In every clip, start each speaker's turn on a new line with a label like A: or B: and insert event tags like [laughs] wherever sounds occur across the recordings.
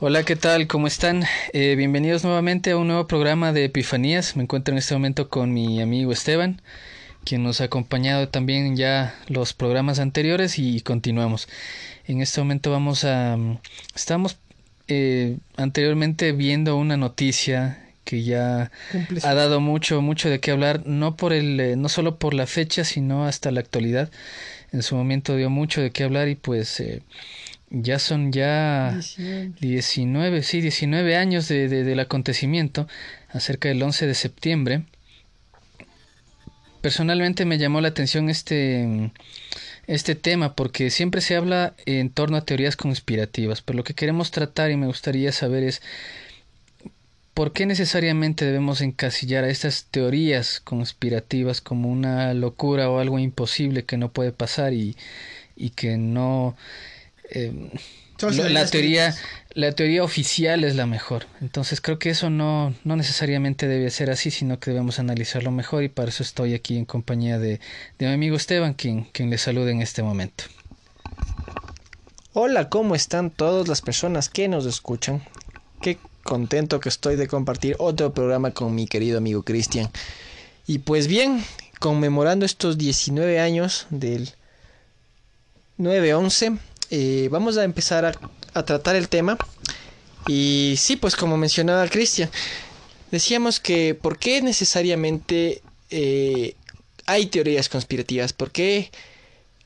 A: Hola, ¿qué tal? ¿Cómo están? Eh, bienvenidos nuevamente a un nuevo programa de Epifanías. Me encuentro en este momento con mi amigo Esteban, quien nos ha acompañado también ya los programas anteriores y continuamos. En este momento vamos a... Estamos eh, anteriormente viendo una noticia que ya ha dado mucho mucho de qué hablar no por el eh, no solo por la fecha sino hasta la actualidad. En su momento dio mucho de qué hablar y pues eh, ya son ya 19, sí 19 años de, del acontecimiento acerca del 11 de septiembre. Personalmente me llamó la atención este este tema porque siempre se habla en torno a teorías conspirativas, pero lo que queremos tratar y me gustaría saber es por qué necesariamente debemos encasillar a estas teorías conspirativas como una locura o algo imposible que no puede pasar y, y que no... Eh, la teoría la teoría oficial es la mejor. Entonces creo que eso no, no necesariamente debe ser así, sino que debemos analizarlo mejor y para eso estoy aquí en compañía de, de mi amigo Esteban, quien, quien le saluda en este momento.
B: Hola, ¿cómo están todas las personas que nos escuchan? Qué contento que estoy de compartir otro programa con mi querido amigo Cristian. Y pues bien, conmemorando estos 19 años del 9-11, eh, vamos a empezar a tratar el tema. Y sí, pues como mencionaba Cristian, decíamos que por qué necesariamente eh, hay teorías conspirativas, por qué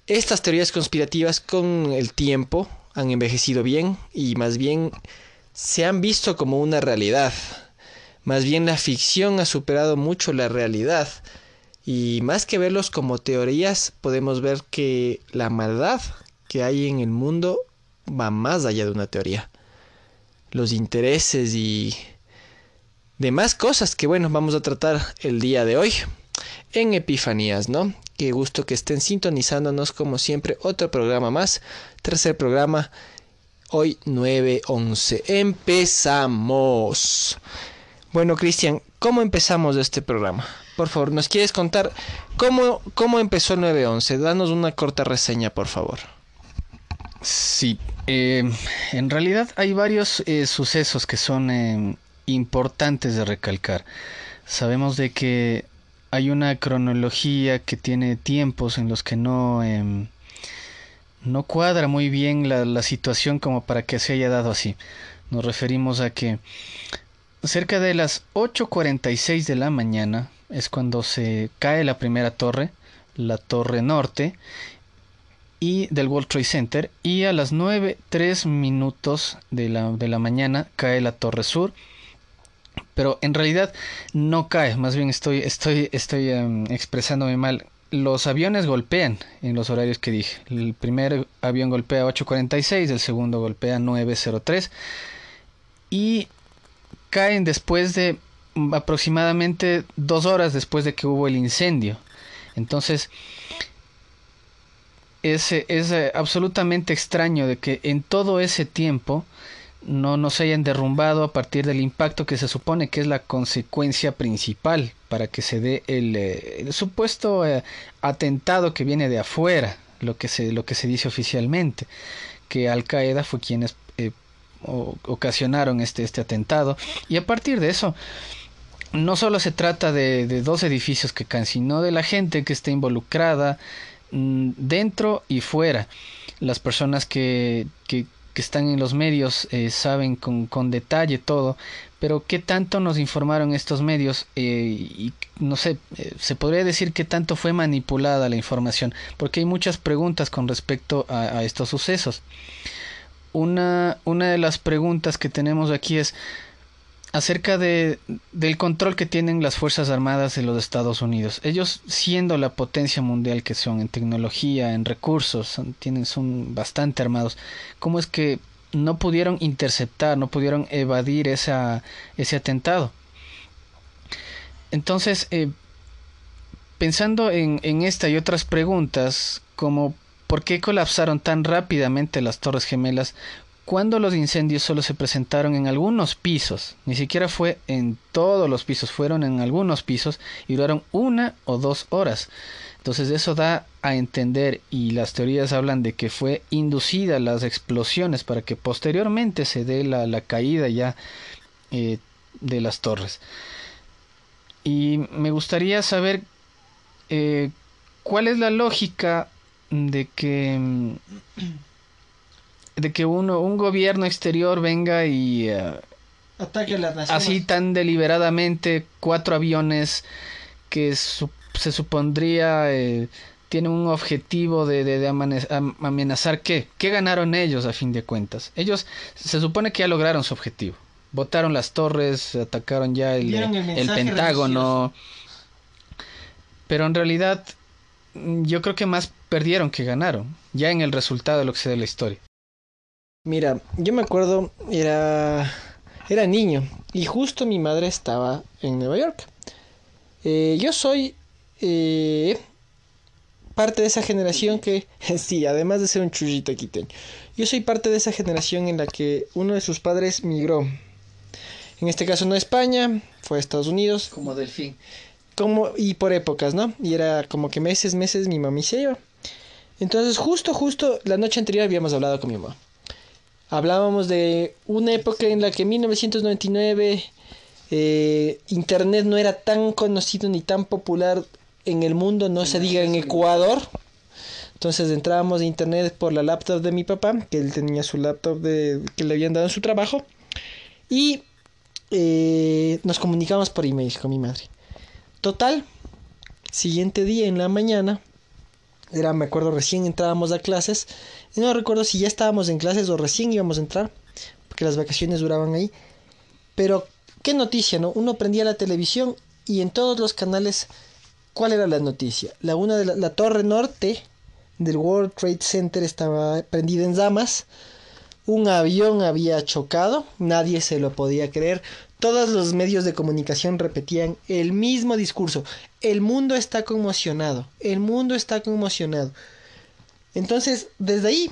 B: estas teorías conspirativas con el tiempo han envejecido bien y más bien se han visto como una realidad. Más bien la ficción ha superado mucho la realidad. Y más que verlos como teorías, podemos ver que la maldad que hay en el mundo va más allá de una teoría. Los intereses y demás cosas que bueno, vamos a tratar el día de hoy en Epifanías, ¿no? Qué gusto que estén sintonizándonos como siempre otro programa más, tercer programa, hoy 9-11. Empezamos. Bueno, Cristian, ¿cómo empezamos este programa? Por favor, ¿nos quieres contar cómo, cómo empezó el 9-11? Danos una corta reseña, por favor.
A: Sí, eh, en realidad hay varios eh, sucesos que son eh, importantes de recalcar. Sabemos de que hay una cronología que tiene tiempos en los que no, em, no cuadra muy bien la, la situación como para que se haya dado así. Nos referimos a que cerca de las 8.46 de la mañana es cuando se cae la primera torre, la torre norte, y del World Trade Center y a las 9, 3 minutos de la, de la mañana cae la Torre Sur pero en realidad no cae, más bien estoy, estoy, estoy um, expresándome mal. Los aviones golpean en los horarios que dije. El primer avión golpea 8.46, el segundo golpea 9.03 y caen después de aproximadamente dos horas después de que hubo el incendio. Entonces, es, es eh, absolutamente extraño de que en todo ese tiempo no nos hayan derrumbado a partir del impacto que se supone que es la consecuencia principal para que se dé el, eh, supuesto eh, atentado que viene de afuera, lo que se, lo que se dice oficialmente, que Al Qaeda fue quienes ocasionaron este, este atentado y a partir de eso no solo se trata de, de dos edificios que caen, sino de la gente que está involucrada, Mm, dentro y fuera. Las personas que, están en los medios eh, saben con, con, detalle todo, pero ¿qué tanto nos informaron estos medios? Eh, y no sé, eh, se podría decir que tanto fue manipulada la información, porque hay muchas preguntas con respecto a, a estos sucesos. Una, una de las preguntas que tenemos aquí es, acerca de, del control que tienen las Fuerzas Armadas de los Estados Unidos. Ellos, siendo la potencia mundial que son en tecnología, en recursos, son, tienen, son bastante armados, ¿cómo es que no pudieron interceptar, no pudieron evadir esa, ese atentado? Entonces, eh, pensando en, en esta y otras preguntas, como ¿por qué colapsaron tan rápidamente las Torres Gemelas cuando los incendios solo se presentaron en algunos pisos, ni siquiera fue en todos los pisos, fueron en algunos pisos y duraron una o dos horas. Entonces eso da a entender y las teorías hablan de que fue inducida las explosiones para que posteriormente se dé la, caída ya eh, de las torres. Y me gustaría saber eh, cuál es la lógica de que de que uno un gobierno exterior venga y
B: uh, ataque a las naciones.
A: así tan deliberadamente cuatro aviones que se supondría eh, tienen un objetivo de, de, amenazar qué qué ganaron ellos a fin de cuentas ellos se supone que ya lograron su objetivo. Botaron las torres atacaron ya el, el, pentágono. Pero en realidad yo creo que más perdieron que ganaron ya en el resultado de lo que se de la historia
B: Mira, yo me acuerdo, era, era niño y justo mi madre estaba en Nueva York. Eh, yo soy eh, parte de esa generación que, [laughs] sí, además de ser un chullito quiteño, yo soy parte de esa generación en la que uno de sus padres migró. En este caso no a España, fue a Estados Unidos.
A: Como delfín.
B: Como, y por épocas, ¿no? Y era como que meses, meses mi mami se iba. Entonces justo, justo la noche anterior habíamos hablado con mi mamá. Hablábamos de una época en la que en 1999 eh, Internet no era tan conocido ni tan popular en el mundo, no se diga en Ecuador. Entonces entrábamos a Internet por la laptop de mi papá, que él tenía su laptop de, que le habían dado en su trabajo. Y eh, nos comunicamos por email con mi madre. Total, siguiente día en la mañana, era, me acuerdo, recién entrábamos a clases. Y no recuerdo si ya estábamos en clases o recién íbamos a entrar, porque las vacaciones duraban ahí. Pero, qué noticia, ¿no? Uno prendía la televisión y en todos los canales, ¿cuál era la noticia? La una de la, torre norte del World Trade Center estaba prendida en llamas. Un avión había chocado, nadie se lo podía creer. Todos los medios de comunicación repetían el mismo discurso. El mundo está conmocionado. El mundo está conmocionado. Entonces, desde ahí,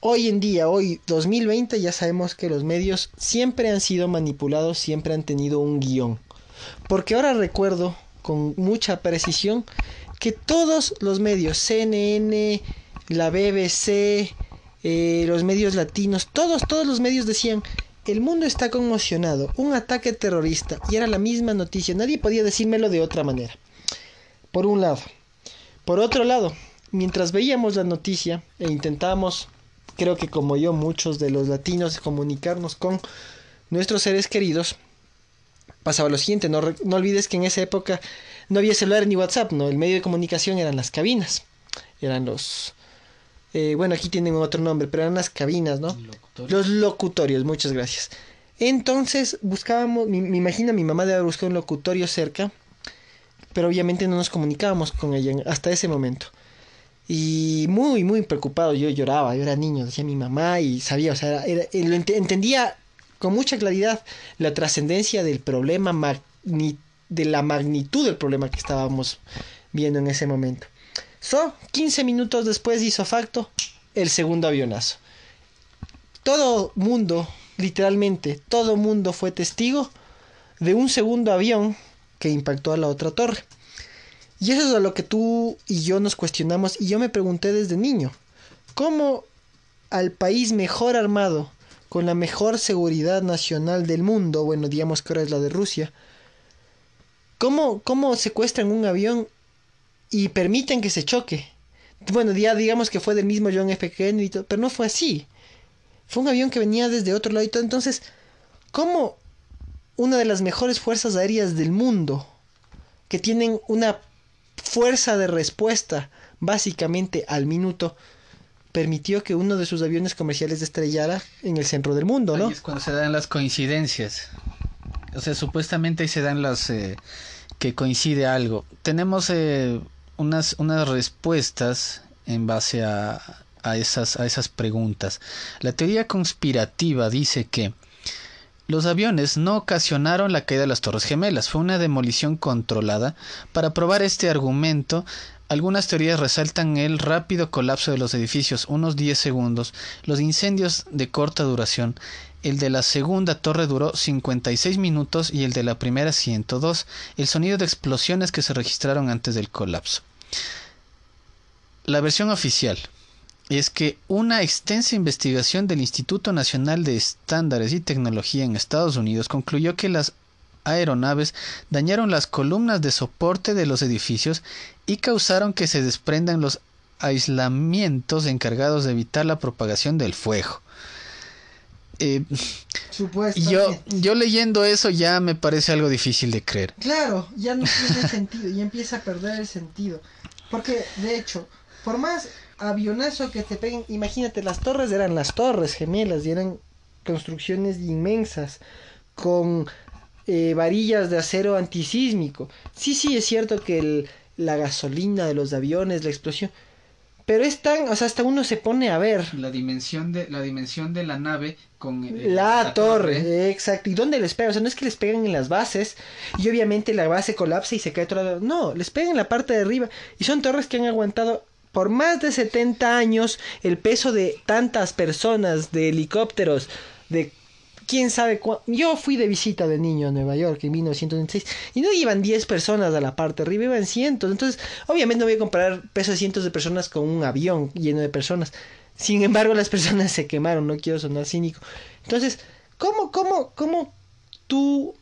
B: hoy en día, hoy 2020, ya sabemos que los medios siempre han sido manipulados, siempre han tenido un guion. Porque ahora recuerdo con mucha precisión que todos los medios, CNN, la BBC, eh, los medios latinos, todos, todos los medios decían el mundo está conmocionado. Un ataque terrorista. Y era la misma noticia. Nadie podía decírmelo de otra manera. Por un lado. Por otro lado, mientras veíamos la noticia e intentábamos, creo que como yo, muchos de los latinos, comunicarnos con nuestros seres queridos, pasaba lo siguiente. No, no olvides que en esa época no había celular ni WhatsApp, ¿no? El medio de comunicación eran las cabinas. Eran los, eh, bueno, aquí tienen otro nombre, pero eran las cabinas, ¿no? Los locutorios, muchas gracias. Entonces buscábamos, me, imagino mi mamá debe buscar un locutorio cerca, pero obviamente no nos comunicábamos con ella hasta ese momento. Y muy, muy preocupado, yo lloraba, yo era niño, decía mi mamá y sabía, o sea, entendía con mucha claridad la trascendencia del problema, de la magnitud del problema que estábamos viendo en ese momento. So, 15 minutos después hizo facto el segundo avionazo. Todo mundo, literalmente, todo mundo fue testigo de un segundo avión que impactó a la otra torre. Y eso es a lo que tú y yo nos cuestionamos y yo me pregunté desde niño, ¿cómo al país mejor armado, con la mejor seguridad nacional del mundo, bueno, digamos que ahora es la de Rusia, ¿cómo, cómo secuestran un avión y permiten que se choque. Bueno, ya digamos que fue del mismo John F. Kennedy, pero no fue así. Fue un avión que venía desde otro lado y todo. Entonces, ¿cómo una de las mejores fuerzas aéreas del mundo, que tienen una fuerza de respuesta básicamente al minuto, permitió que uno de sus aviones comerciales estrellara en el centro del mundo, ¿no?
A: es cuando se dan las coincidencias. O sea, supuestamente se dan las... Eh, que coincide algo. Tenemos eh, unas, unas respuestas en base a, a, esas, a esas preguntas. La teoría conspirativa dice que Los aviones no ocasionaron la caída de las Torres Gemelas, fue una demolición controlada. Para probar este argumento, algunas teorías resaltan el rápido colapso de los edificios, unos 10 segundos, los incendios de corta duración. El de la segunda torre duró 56 minutos y el de la primera 102, el sonido de explosiones que se registraron antes del colapso. La versión oficial es que una extensa investigación del Instituto Nacional de Estándares y Tecnología en Estados Unidos concluyó que las aeronaves dañaron las columnas de soporte de los edificios y causaron que se desprendan los aislamientos encargados de evitar la propagación del fuego. Eh, yo, yo leyendo eso ya me parece algo difícil de creer.
B: Claro, ya no tiene sentido, ya empieza a perder el sentido. Porque, de hecho, por más avionazo que te peguen, imagínate, las torres eran las torres gemelas y eran construcciones inmensas con eh, varillas de acero antisísmico. Sí, sí, es cierto que el, la gasolina de los aviones, la explosión, pero es tan, o sea, hasta uno se pone a ver.
A: La dimensión de la, dimensión de la nave con
B: eh, la, torre, exacto. ¿Y dónde les pegan? O sea, no es que les peguen en las bases y obviamente la base colapsa y se cae todo. No, les pegan en la parte de arriba y son torres que han aguantado por más de 70 años el peso de tantas personas, de helicópteros, de quién sabe cuánto. Yo fui de visita de niño a Nueva York en 1996 y no iban 10 personas a la parte arriba, iban cientos. Entonces, obviamente no voy a comparar peso de cientos de personas con un avión lleno de personas. Sin embargo, las personas se quemaron, no quiero sonar cínico. Entonces, ¿cómo, cómo, cómo tú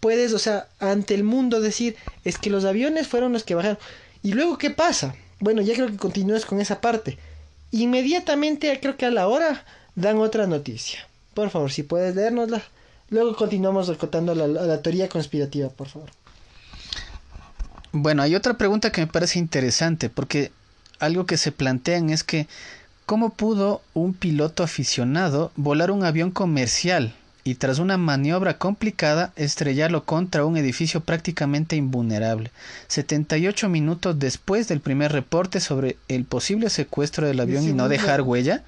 B: puedes, o sea, ante el mundo decir, es que los aviones fueron los que bajaron? ¿Y luego qué pasa? Bueno, ya creo que continúes con esa parte. Inmediatamente, creo que a la hora, dan otra noticia. Por favor, si puedes leérnosla. Luego continuamos contando la, la teoría conspirativa, por favor.
A: Bueno, hay otra pregunta que me parece interesante, porque algo que se plantean es que, ¿cómo pudo un piloto aficionado volar un avión comercial y tras una maniobra complicada estrellarlo contra un edificio prácticamente invulnerable, 78 minutos después del primer reporte sobre el posible secuestro del avión y no dejar huella.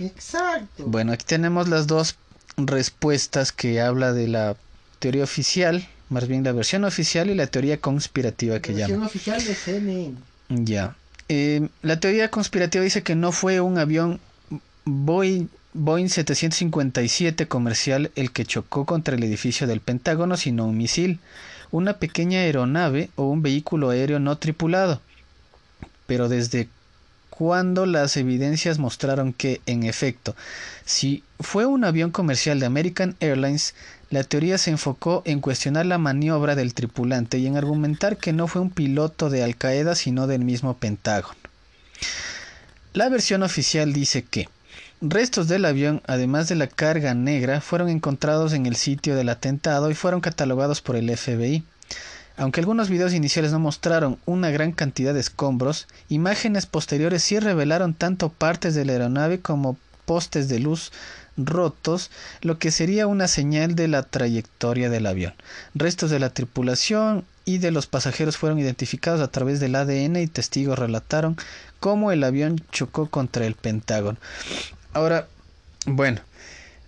B: Exacto.
A: Bueno, aquí tenemos las dos respuestas que habla de la teoría oficial, más bien la versión oficial y la teoría conspirativa que llama.
B: La versión oficial de CNN.
A: Ya. Eh, la teoría conspirativa dice que no fue un avión Boeing Boeing 757 comercial el que chocó contra el edificio del Pentágono, sino un misil, una pequeña aeronave o un vehículo aéreo no tripulado. Pero desde cuando las evidencias mostraron que, en efecto, si fue un avión comercial de American Airlines, la teoría se enfocó en cuestionar la maniobra del tripulante y en argumentar que no fue un piloto de Al Qaeda sino del mismo Pentágono. La versión oficial dice que Restos del avión, además de la carga negra, fueron encontrados en el sitio del atentado y fueron catalogados por el FBI. Aunque algunos videos iniciales no mostraron una gran cantidad de escombros, imágenes posteriores sí revelaron tanto partes de la aeronave como postes de luz rotos, lo que sería una señal de la trayectoria del avión. Restos de la tripulación y de los pasajeros fueron identificados a través del ADN y testigos relataron cómo el avión chocó contra el Pentágono. Ahora, bueno,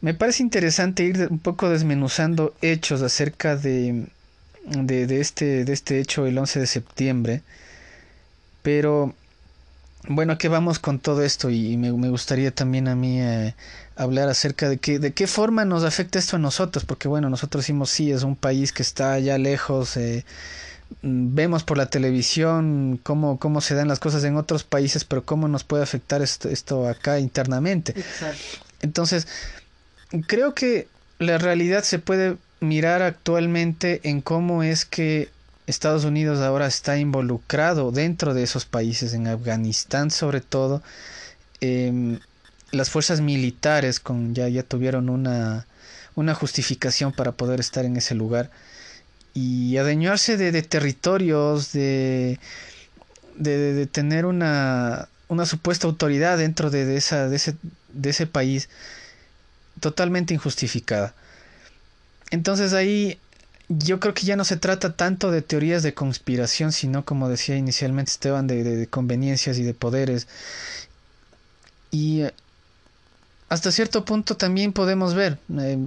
A: me parece interesante ir un poco desmenuzando hechos acerca de, de, este, de este hecho el 11 de septiembre. Pero, bueno, ¿qué vamos con todo esto? Y me, gustaría también a mí eh, hablar acerca de, que, de qué forma nos afecta esto a nosotros. Porque, bueno, nosotros decimos, sí, es un país que está allá lejos. Eh, vemos por la televisión cómo, cómo se dan las cosas en otros países, pero cómo nos puede afectar esto, esto acá internamente. Entonces, creo que la realidad se puede mirar actualmente en cómo es que Estados Unidos ahora está involucrado dentro de esos países, en Afganistán sobre todo. Em, las fuerzas militares con, ya, ya tuvieron una, una justificación para poder estar en ese lugar y adueñarse de, de territorios, de, de, tener una, una, supuesta autoridad dentro de, esa, de, ese, de ese país totalmente injustificada. Entonces ahí yo creo que ya no se trata tanto de teorías de conspiración, sino como decía inicialmente Esteban, de, de conveniencias y de poderes. Y eh, hasta cierto punto también podemos ver, eh,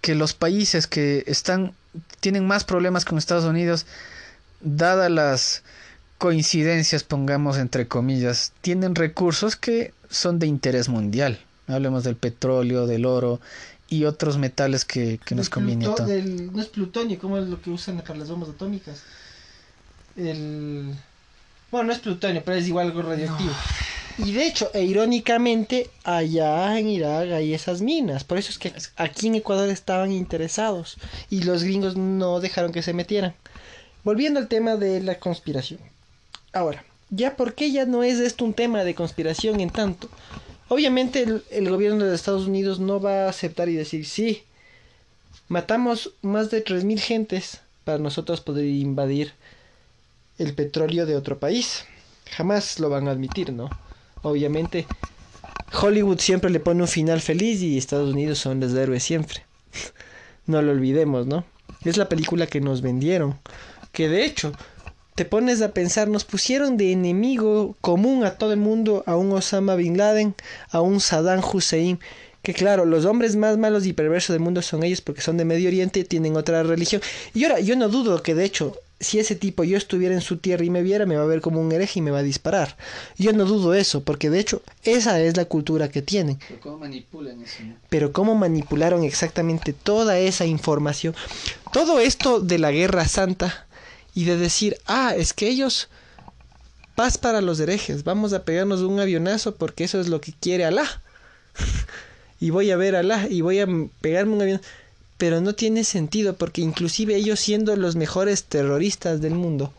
A: que los países que están tienen más problemas con Estados Unidos, dadas las coincidencias, pongamos entre comillas, tienen recursos que son de interés mundial. Hablemos del petróleo, del oro y otros metales que, nos conviene.
B: no es plutonio, como es lo que usan para las bombas atómicas. El... Bueno, no es plutonio, pero es igual algo radioactivo. Y de hecho, e irónicamente, allá en Irak hay esas minas. Por eso es que aquí en Ecuador estaban interesados. Y los gringos no dejaron que se metieran. Volviendo al tema de la conspiración. Ahora, ya por qué ya no es esto un tema de conspiración en tanto. Obviamente el, el gobierno de Estados Unidos no va a aceptar y decir sí. Matamos más de 3.000 gentes para nosotros poder invadir el petróleo de otro país. Jamás lo van a admitir, ¿no? Obviamente, Hollywood siempre le pone un final feliz y Estados Unidos son los héroes siempre. [laughs] no lo olvidemos, ¿no? Es la película que nos vendieron. Que de hecho, te pones a pensar, nos pusieron de enemigo común a todo el mundo, a un Osama Bin Laden, a un Saddam Hussein, que claro, los hombres más malos y perversos del mundo son ellos porque son de Medio Oriente y tienen otra religión. Y ahora, yo no dudo que de hecho si ese tipo yo estuviera en su tierra y me viera, me va a ver como un hereje y me va a disparar. Yo no dudo eso, porque de hecho esa es la cultura que tienen.
A: Pero cómo manipulan eso.
B: Pero cómo manipularon exactamente toda esa información. Todo esto de la guerra santa y de decir, ah, es que ellos paz para los herejes, vamos a pegarnos un avionazo porque eso es lo que quiere Alá. [laughs] y voy a ver a Alá y voy a pegarme un avión pero no tiene sentido porque inclusive ellos siendo los mejores terroristas del mundo,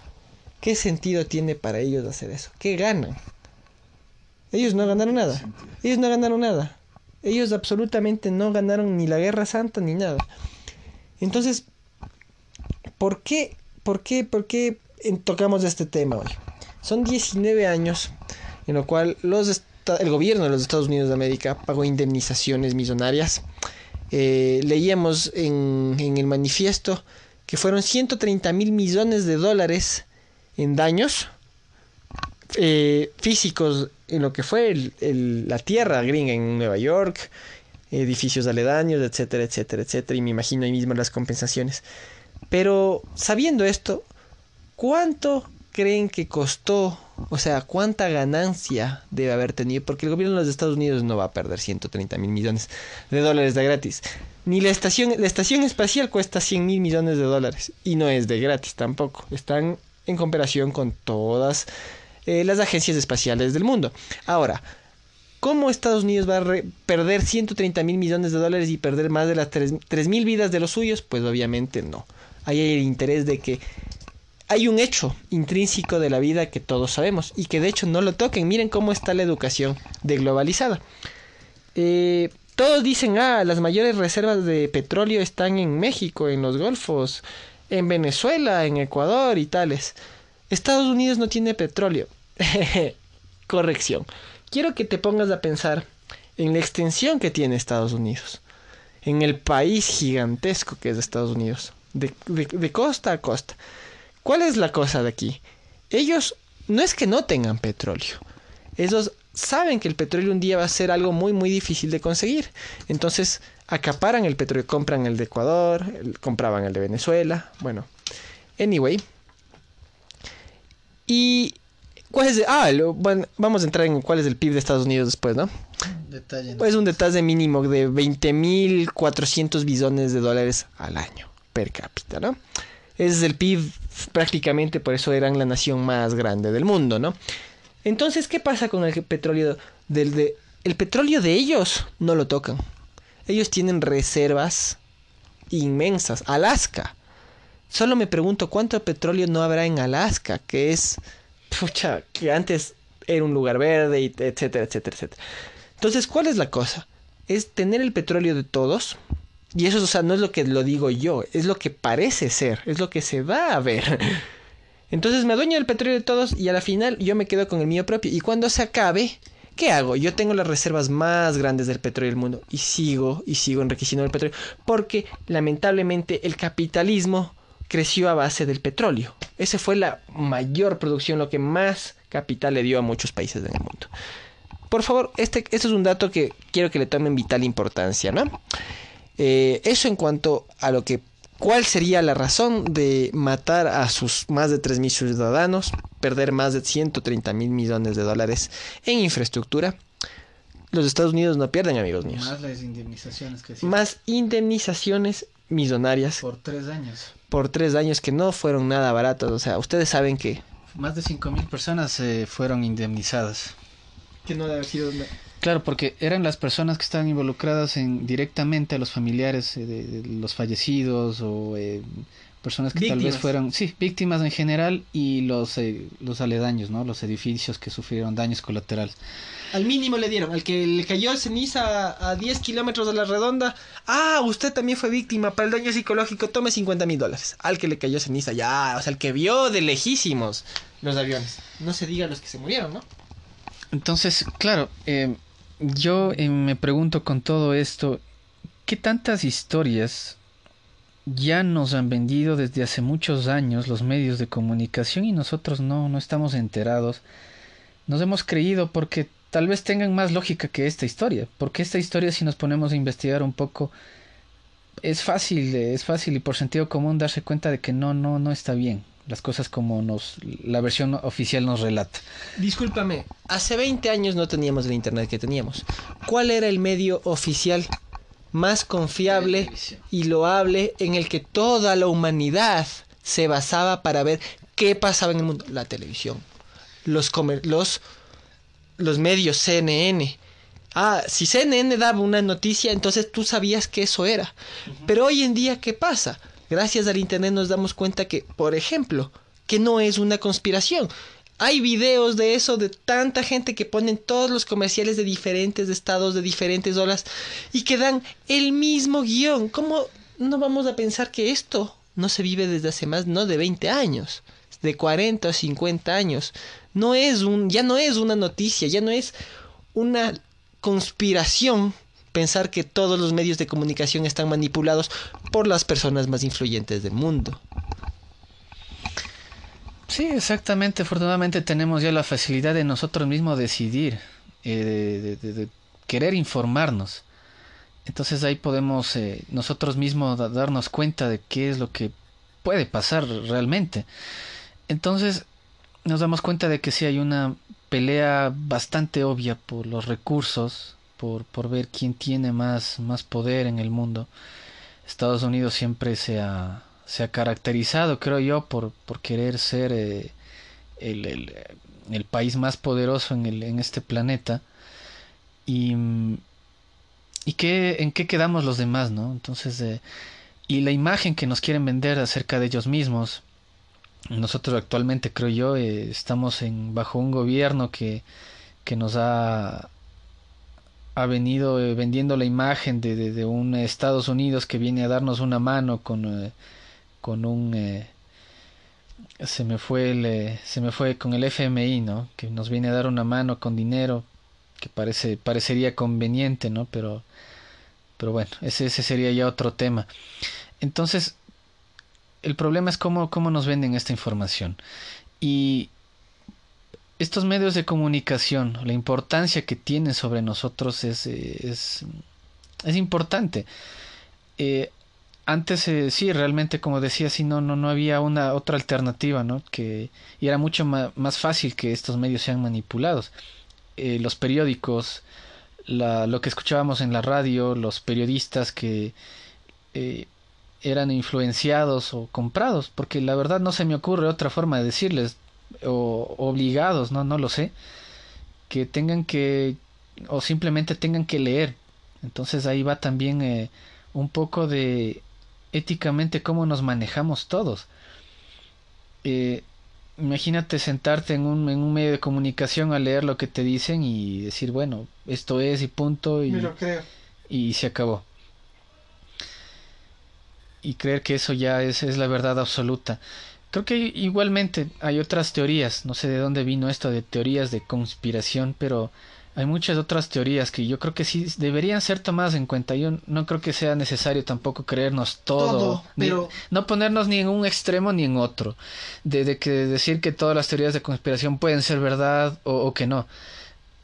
B: ¿qué sentido tiene para ellos hacer eso? ¿Qué ganan? Ellos no ganaron nada. Ellos no ganaron nada. Ellos absolutamente no ganaron ni la Guerra Santa ni nada. Entonces, ¿por qué, por qué, por qué tocamos este tema hoy? Son 19 años en lo cual los, el gobierno de los Estados Unidos de América pagó indemnizaciones millonarias eh, leíamos en, el manifiesto que fueron 130 mil millones de dólares en daños eh, físicos en lo que fue la tierra gringa en Nueva York, edificios aledaños, etcétera, etcétera, etcétera, y me imagino ahí mismo las compensaciones. Pero sabiendo esto, ¿cuánto creen que costó? O sea, ¿cuánta ganancia debe haber tenido? Porque el gobierno de los Estados Unidos no va a perder 130 mil millones de dólares de gratis. Ni la estación, la estación espacial cuesta 100 mil millones de dólares. Y no es de gratis tampoco. Están en comparación con todas eh, las agencias espaciales del mundo. Ahora, ¿cómo Estados Unidos va a perder 130 mil millones de dólares y perder más de las 3 mil vidas de los suyos? Pues obviamente no. Ahí hay el interés de que hay un hecho intrínseco de la vida que todos sabemos y que de hecho no lo toquen. Miren cómo está la educación de globalizada. Eh, todos dicen, ah, las mayores reservas de petróleo están en México, en los Golfos, en Venezuela, en Ecuador y tales. Estados Unidos no tiene petróleo. [laughs] Corrección. Quiero que te pongas a pensar en la extensión que tiene Estados Unidos. En el país gigantesco que es Estados Unidos. de costa a costa. ¿Cuál es la cosa de aquí? Ellos no es que no tengan petróleo. Ellos saben que el petróleo un día va a ser algo muy muy difícil de conseguir. Entonces acaparan el petróleo, compran el de Ecuador, compraban el de Venezuela. Bueno, anyway. Y ¿Cuál es ah, bueno, vamos a entrar en cuál es el PIB de Estados Unidos después, ¿no? Detalle. Pues un detalle mínimo de 20.400 billones de dólares al año per cápita, ¿no? Ese es el PIB prácticamente, por eso eran la nación más grande del mundo, ¿no? Entonces, ¿qué pasa con el petróleo del de el petróleo de ellos no lo tocan. Ellos tienen reservas inmensas. Alaska. Solo me pregunto cuánto petróleo no habrá en Alaska, que es pucha, que antes era un lugar verde, etcétera, etcétera, etcétera. Entonces, ¿cuál es la cosa? Es tener el petróleo de todos, y eso, o sea, no es lo que lo digo yo, es lo que parece ser, es lo que se va a ver. Entonces me adueño del petróleo de todos y a la final yo me quedo con el mío propio. Y cuando se acabe, ¿qué hago? Yo tengo las reservas más grandes del petróleo del mundo y sigo y sigo enriqueciendo el petróleo porque lamentablemente el capitalismo creció a base del petróleo. Esa fue la mayor producción, lo que más capital le dio a muchos países del mundo. Por favor, este, este es un dato que quiero que le tomen vital importancia, ¿no? Eh, eso en cuanto a lo que ¿Cuál sería la razón de matar a sus más de 3.000 ciudadanos, perder más de 130 mil millones de dólares en infraestructura? Los Estados Unidos no pierden, amigos míos.
A: Más las indemnizaciones que
B: sí. Más indemnizaciones millonarias.
A: Por tres años.
B: Por tres años que no fueron nada baratos. O sea, ustedes saben que...
A: Más de 5 mil personas eh, fueron indemnizadas.
B: Que no debe haber sido
A: Claro, porque eran las personas que estaban involucradas en directamente a los familiares eh, de, los fallecidos o eh, personas que tal vez fueran, sí, víctimas en general y los, eh, los aledaños, ¿no? Los edificios que sufrieron daños colaterales.
B: Al mínimo le dieron, al que le cayó ceniza a 10 kilómetros de la redonda, ah, usted también fue víctima, para el daño psicológico tome 50 mil dólares. Al que le cayó ceniza, ya, o sea, el que vio de lejísimos los aviones. No se diga los que se murieron, ¿no?
A: Entonces, claro, eh, yo eh, me pregunto con todo esto, ¿qué tantas historias ya nos han vendido desde hace muchos años los medios de comunicación y nosotros no, no estamos enterados? Nos hemos creído porque tal vez tengan más lógica que esta historia, porque esta historia si nos ponemos a investigar un poco es fácil, es fácil y por sentido común darse cuenta de que no, no, no está bien las cosas como nos la versión oficial nos relata.
B: Discúlpame, hace 20 años no teníamos el internet que teníamos. ¿Cuál era el medio oficial más confiable y loable en el que toda la humanidad se basaba para ver qué pasaba en el mundo? La televisión. Los los los medios CNN. Ah, si CNN daba una noticia, entonces tú sabías que eso era. Pero hoy en día, ¿qué pasa? Gracias al Internet nos damos cuenta que, por ejemplo, que no es una conspiración. Hay videos de eso, de tanta gente que ponen todos los comerciales de diferentes estados, de diferentes olas, y que dan el mismo guion. ¿Cómo no vamos a pensar que esto no se vive desde hace más, no de 20 años, de 40 o 50 años? No es un, ya no es una noticia, ya no es una conspiración pensar que todos los medios de comunicación están manipulados por las personas más influyentes del mundo.
A: Sí, exactamente. Afortunadamente tenemos ya la facilidad de nosotros mismos decidir, eh, de, querer informarnos. Entonces ahí podemos eh, nosotros mismos darnos cuenta de qué es lo que puede pasar realmente. Entonces nos damos cuenta de que sí hay una pelea bastante obvia por los recursos por, por ver quién tiene más, más poder en el mundo. Estados Unidos siempre se ha, se ha caracterizado, creo yo, por, por querer ser eh, el, el, país más poderoso en, el, en este planeta. Y, y qué, en qué quedamos los demás, ¿no? Entonces, eh, y la imagen que nos quieren vender acerca de ellos mismos. Nosotros actualmente, creo yo, eh, estamos bajo un gobierno que, que nos ha ha venido eh, vendiendo la imagen de, de, un Estados Unidos que viene a darnos una mano con, eh, con un eh, se me fue el, se me fue con el FMI no que nos viene a dar una mano con dinero que parece parecería conveniente no pero pero bueno ese, ese sería ya otro tema. Entonces el problema es cómo, cómo nos venden esta información. Y estos medios de comunicación, la importancia que tienen sobre nosotros es, es, es importante. Eh, antes eh, sí, realmente como decía, sí, no, no, no había una otra alternativa, ¿no? Que, y era mucho más, fácil que estos medios sean manipulados. Eh, los periódicos, la, lo que escuchábamos en la radio, los periodistas que eran influenciados o comprados, porque la verdad no se me ocurre otra forma de decirles, o obligados, no, no lo sé, que tengan que o simplemente tengan que leer. Entonces ahí va también eh, un poco de éticamente cómo nos manejamos todos. Eh, imagínate sentarte en un, en un medio de comunicación a leer lo que te dicen y decir, bueno, esto es y punto y, y se acabó. Y creer que eso ya es, es la verdad absoluta. Creo que igualmente hay otras teorías, no sé de dónde vino esto de teorías de conspiración, pero hay muchas otras teorías que yo creo que sí deberían ser tomadas en cuenta. Yo no creo que sea necesario tampoco creernos todo, pero... no ponernos ni en un extremo ni en otro, de, que decir que todas las teorías de conspiración pueden ser verdad o, que no.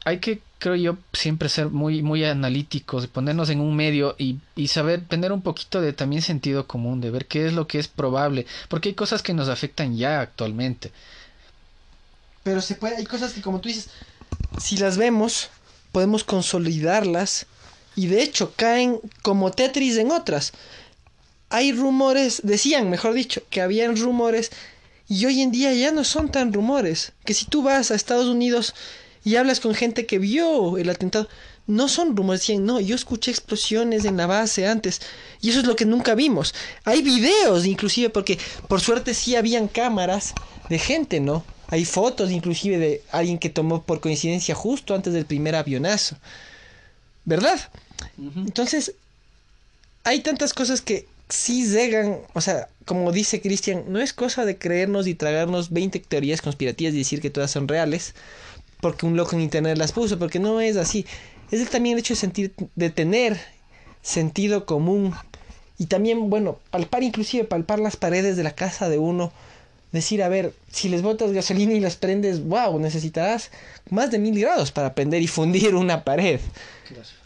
A: hay que, creo yo, siempre ser muy, muy analíticos, ponernos en un medio y, y, saber tener un poquito de también sentido común, de ver qué es lo que es probable, porque hay cosas que nos afectan ya actualmente.
B: Pero se puede, hay cosas que como tú dices, si las vemos, podemos consolidarlas y de hecho caen como Tetris en otras. Hay rumores, decían, mejor dicho, que habían rumores y hoy en día ya no son tan rumores. Que si tú vas a Estados Unidos y hablas con gente que vio el atentado, no son rumores, decían, no, yo escuché explosiones en la base antes. Y eso es lo que nunca vimos. Hay videos, inclusive, porque por suerte sí habían cámaras de gente, ¿no? Hay fotos, inclusive, de alguien que tomó por coincidencia justo antes del primer avionazo. ¿Verdad? Entonces, hay tantas cosas que sí llegan, o sea, como dice Cristian, no es cosa de creernos y tragarnos 20 teorías conspirativas y decir que todas son reales, porque un loco en internet las puso, porque no es así. Es también el hecho de sentir, de tener sentido común y también, bueno, palpar inclusive, palpar las paredes de la casa de uno decir, a ver, si les botas gasolina y las prendes, wow, necesitarás más de mil grados para prender y fundir una pared.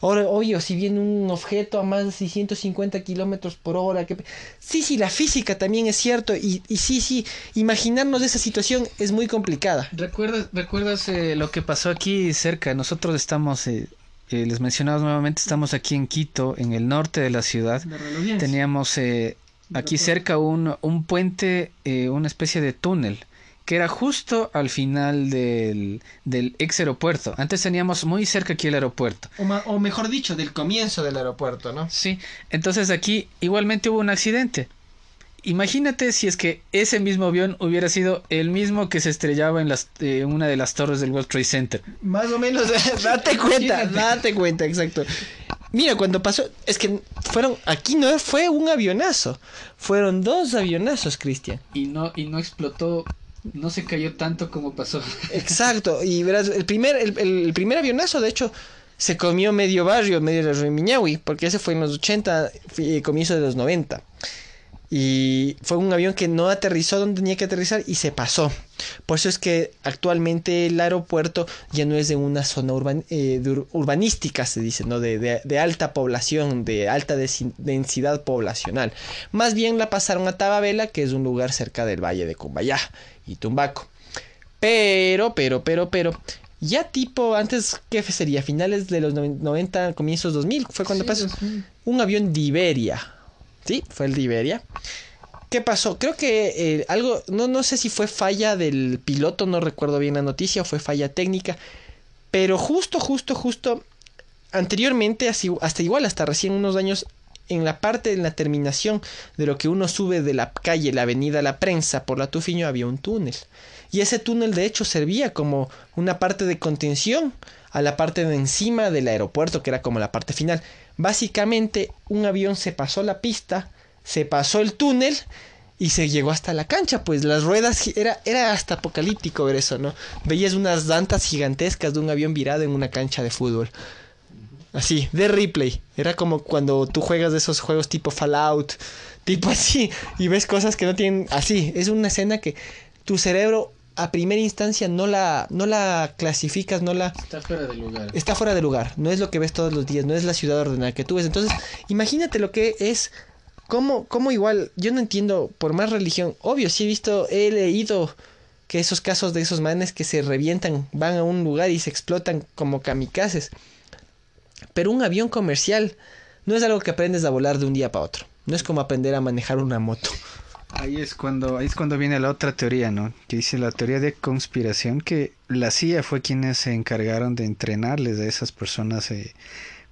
B: Ahora, obvio, si viene un objeto a más de 650 kilómetros por hora, que... sí, sí, la física también es cierto, y, y sí, sí, imaginarnos esa situación es muy complicada.
A: ¿Recuerdas, recuerdas eh, lo que pasó aquí cerca? Nosotros estamos, eh, eh, les mencionamos nuevamente, estamos aquí en Quito, en el norte de la ciudad. Teníamos aquí cerca un, un puente, eh, una especie de túnel, que era justo al final del, del ex aeropuerto. Antes teníamos muy cerca aquí el aeropuerto.
B: O, o, mejor dicho, del comienzo del aeropuerto, ¿no?
A: Sí, entonces aquí igualmente hubo un accidente. Imagínate si es que ese mismo avión hubiera sido el mismo que se estrellaba en las, eh, una de las torres del World Trade Center.
B: Más o menos, [laughs] date [laughs] cuenta, date cuenta, exacto. Mira, cuando pasó, es que fueron, aquí no fue un avionazo, fueron dos avionazos, Cristian.
A: Y no, y no explotó, no se cayó tanto como pasó. [laughs]
B: Exacto, y verás, el primer, el, primer avionazo, de hecho, se comió medio barrio, medio de Remiñahui, porque ese fue en los 80, comienzo de los 90. Y fue un avión que no aterrizó donde tenía que aterrizar y se pasó. Por eso es que actualmente el aeropuerto ya no es de una zona eh, urbanística, se dice, ¿no? De, de, alta población, de alta densidad poblacional. Más bien la pasaron a Tababela, que es un lugar cerca del valle de Cumbayá y Tumbaco. Pero, pero, pero, pero, ya tipo, antes, ¿qué sería? Finales de los 90, comienzos 2000, fue cuando pasó un avión de Iberia Sí, fue el de Iberia. ¿Qué pasó? Creo que eh, algo, no, no sé si fue falla del piloto, no recuerdo bien la noticia, o fue falla técnica, pero justo, justo, justo, anteriormente, así, hasta igual, hasta recién unos años, en la parte de la terminación de lo que uno sube de la calle, la avenida La Prensa, por la Tufiño, había un túnel. Y ese túnel, de hecho, servía como una parte de contención a la parte de encima del aeropuerto, que era como la parte final. Básicamente, un avión se pasó la pista, se pasó el túnel y se llegó hasta la cancha, pues las ruedas era, era hasta apocalíptico ver eso, ¿no? Veías unas dantas gigantescas de un avión virado en una cancha de fútbol. Así, de replay. Era como cuando tú juegas de esos juegos tipo Fallout, tipo así, y ves cosas que no tienen así. Es una escena que tu cerebro a primera instancia no la, no la clasificas, no la...
A: Está fuera de lugar.
B: Está fuera de lugar, no es lo que ves todos los días, no es la ciudad ordenada que tú ves. Entonces, imagínate lo que es, cómo, cómo igual, yo no entiendo, por más religión, obvio, sí he visto, he leído que esos casos de esos manes que se revientan, van a un lugar y se explotan como kamikazes. Pero un avión comercial no es algo que aprendes a volar de un día para otro. No es como aprender a manejar una moto.
A: Ahí es cuando, ahí es cuando viene la otra teoría, ¿no? Que dice la teoría de conspiración que la CIA fue quienes se encargaron de entrenarles a esas personas eh,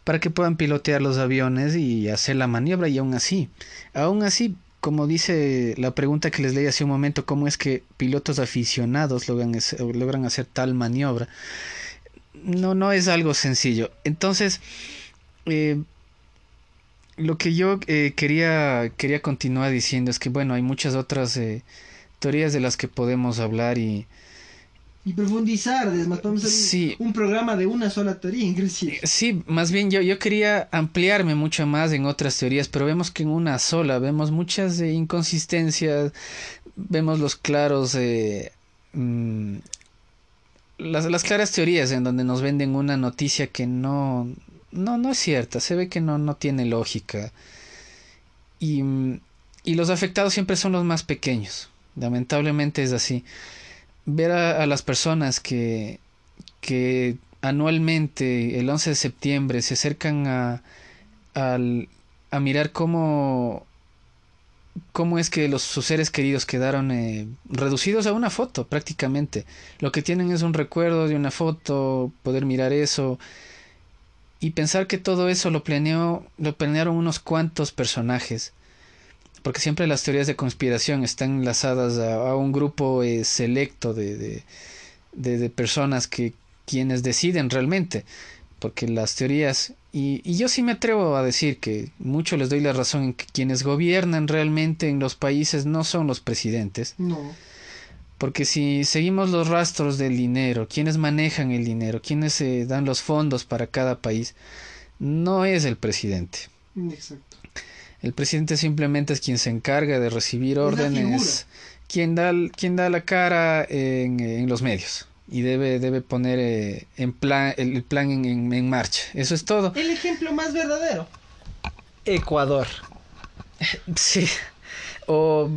A: para que puedan pilotear los aviones y hacer la maniobra y aún así, aún así, como dice la pregunta que les leí hace un momento, cómo es que pilotos aficionados logran, logran hacer tal maniobra, no, no es algo sencillo. Entonces, eh, lo que yo eh, quería, quería continuar diciendo es que, bueno, hay muchas otras eh, teorías de las que podemos hablar y...
B: Y profundizar, podemos hacer un programa de una sola teoría, inclusive.
A: Sí, más bien yo, yo quería ampliarme mucho más en otras teorías, pero vemos que en una sola vemos muchas eh, inconsistencias, vemos los claros... Mm, las, las claras teorías en donde nos venden una noticia que no, no, no es cierta, se ve que no, no tiene lógica. Y, y los afectados siempre son los más pequeños. Lamentablemente es así. Ver a, las personas que, que anualmente, el 11 de septiembre, se acercan a, a mirar cómo, cómo es que los, sus seres queridos quedaron eh, reducidos a una foto prácticamente. Lo que tienen es un recuerdo de una foto, poder mirar eso y pensar que todo eso lo planeó, lo planearon unos cuantos personajes. Porque siempre las teorías de conspiración están enlazadas a, un grupo eh, selecto de, de, personas que quienes deciden realmente. Porque las teorías, y, y, yo sí me atrevo a decir que mucho les doy la razón en que quienes gobiernan realmente en los países no son los presidentes.
B: No
A: porque si seguimos los rastros del dinero, quienes manejan el dinero, quienes se dan los fondos para cada país, no es el presidente.
B: Exacto.
A: El presidente simplemente es quien se encarga de recibir órdenes, quien da, quien da la cara en, los medios y debe, debe poner eh, en plan, el plan en, en, marcha. Eso es todo.
B: El ejemplo más verdadero. Ecuador. [laughs]
A: sí. O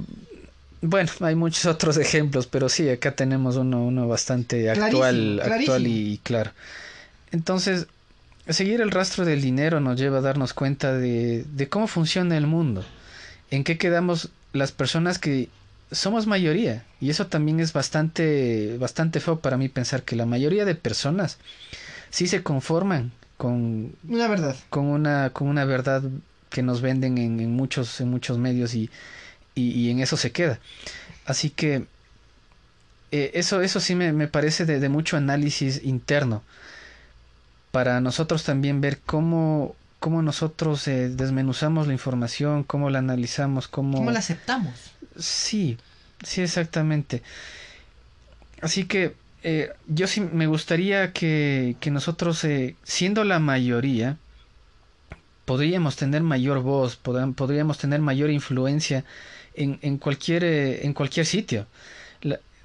A: bueno, hay muchos [laughs] otros ejemplos, pero sí, acá tenemos uno, uno bastante actual, actual y claro. Entonces, seguir el rastro del dinero nos lleva a darnos cuenta de, de cómo funciona el mundo, en qué quedamos las personas que somos mayoría, y eso también es bastante, bastante feo para mí pensar que la mayoría de personas sí se conforman con
B: una verdad,
A: con una, con una verdad que nos venden en, en muchos, en muchos medios y y, en eso se queda. Así que eh, eso, eso sí me, parece de, mucho análisis interno para nosotros también ver cómo, cómo nosotros eh, desmenuzamos la información, cómo la analizamos, cómo...
B: ¿Cómo la aceptamos?
A: Sí, sí, exactamente. Así que eh, yo sí me gustaría que, que nosotros, siendo la mayoría, podríamos tener mayor voz, podríamos tener mayor influencia en, en, cualquier, eh, en cualquier sitio.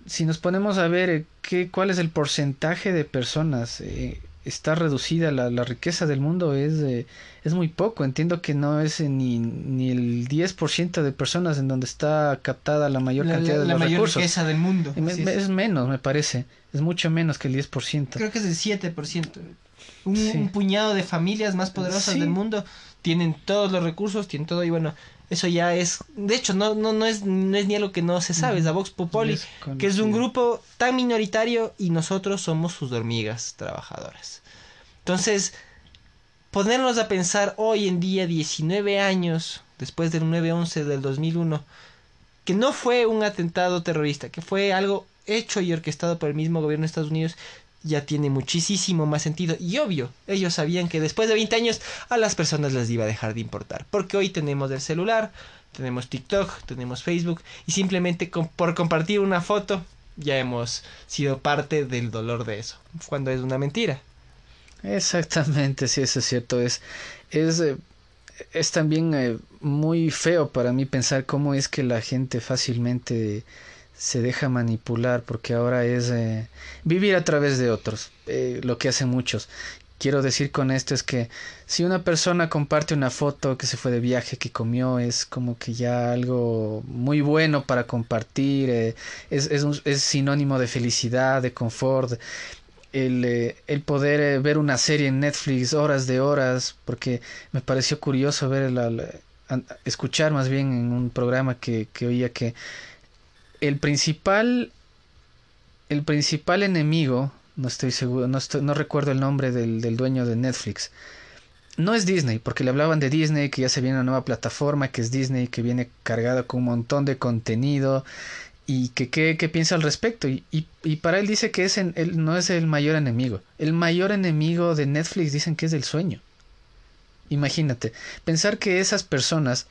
A: si nos ponemos a ver eh, qué, cuál es el porcentaje de personas, eh, está reducida la, la, riqueza del mundo, es, es muy poco. Entiendo que no es ni, ni el 10% de personas en donde está captada la mayor cantidad de la mayor
B: riqueza del mundo.
A: Es, menos, me parece. Es mucho menos que el 10%.
B: Creo que es el 7%. Un, un puñado de familias más poderosas del mundo tienen todos los recursos, tienen todo y bueno, eso ya es, de hecho, no, no, no, es, no es ni algo que no se sabe, es la Vox Popoli, que es un grupo tan minoritario y nosotros somos sus hormigas trabajadoras. Entonces, ponernos a pensar hoy en día, 19 años después del 9-11 del 2001, que no fue un atentado terrorista, que fue algo hecho y orquestado por el mismo gobierno de Estados Unidos, ya tiene muchísimo más sentido. Y obvio, ellos sabían que después de 20 años a las personas les iba a dejar de importar. Porque hoy tenemos el celular, tenemos TikTok, tenemos Facebook y simplemente por compartir una foto ya hemos sido parte del dolor de eso. Cuando es una mentira.
A: Exactamente, sí, eso es cierto. Es, es, eh, es también eh, muy feo para mí pensar cómo es que la gente fácilmente se deja manipular porque ahora es eh, vivir a través de otros, eh, lo que hacen muchos. Quiero decir con esto es que si una persona comparte una foto que se fue de viaje, que comió, es como que ya algo muy bueno para compartir, eh, es, es, es, sinónimo de felicidad, de confort. El, el poder ver una serie en Netflix horas de horas, porque me pareció curioso ver, escuchar más bien en un programa que, que oía que el principal el principal enemigo no estoy seguro no, no recuerdo el nombre del, del, dueño de Netflix no es Disney porque le hablaban de Disney que ya se viene una nueva plataforma que es Disney que viene cargada con un montón de contenido y que qué piensa al respecto y, y, para él dice que es no es el mayor enemigo. El mayor enemigo de Netflix dicen que es el sueño. Imagínate pensar que esas personas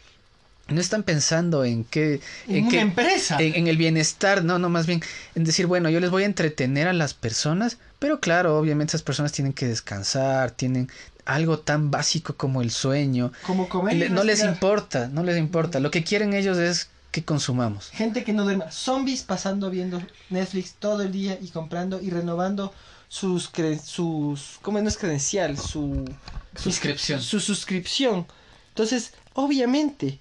A: no están pensando en qué
B: en, qué, empresa
A: en, el bienestar no no más bien en decir bueno yo les voy a entretener a las personas pero claro obviamente esas personas tienen que descansar tienen algo tan básico como el sueño
B: como comer
A: no les importa no les importa lo que quieren ellos es
C: que consumamos.
B: Gente que no duerma. Zombies pasando viendo Netflix todo el día y comprando y renovando sus sus ¿cómo no es credencial? Su
C: suscripción.
B: Su, suscripción. Entonces, obviamente,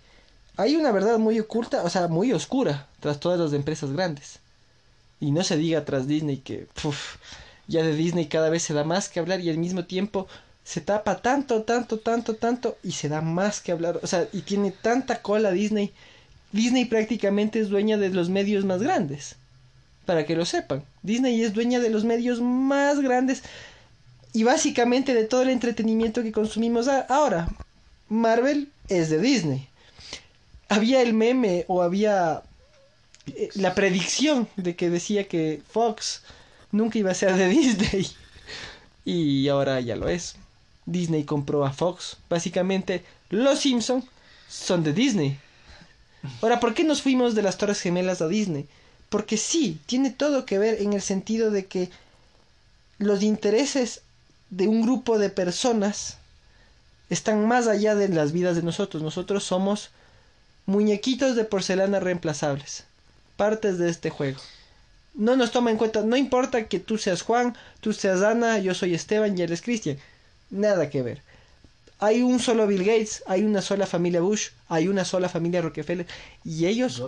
B: hay una verdad muy oculta, o sea, muy oscura tras todas las empresas grandes. Y no se diga tras Disney que ya de Disney cada vez se da más que hablar y al mismo tiempo se tapa tanto, tanto, tanto, tanto y se da más que hablar. O sea, y tiene tanta cola Disney. Disney prácticamente es dueña de los medios más grandes para que lo sepan. Disney es dueña de los medios más grandes y básicamente de todo el entretenimiento que consumimos ahora. Marvel es de Disney. Había el meme o había eh, la predicción de que decía que Fox nunca iba a ser de [laughs] Disney. Y ahora ya lo es. Disney compró a Fox. Básicamente, los Simpson son de Disney. Ahora, ¿por qué nos fuimos de las Torres Gemelas a Disney? Porque sí, tiene todo que ver en el sentido de que los intereses de un grupo de personas están más allá de las vidas de nosotros. Nosotros somos muñequitos de porcelana reemplazables, partes de este juego. No nos toma en cuenta, no importa que tú seas Juan, tú seas Ana, yo soy Esteban y él es Cristian. Nada que ver. Hay un solo Bill Gates, hay una sola familia Bush, hay una sola familia Rockefeller y ellos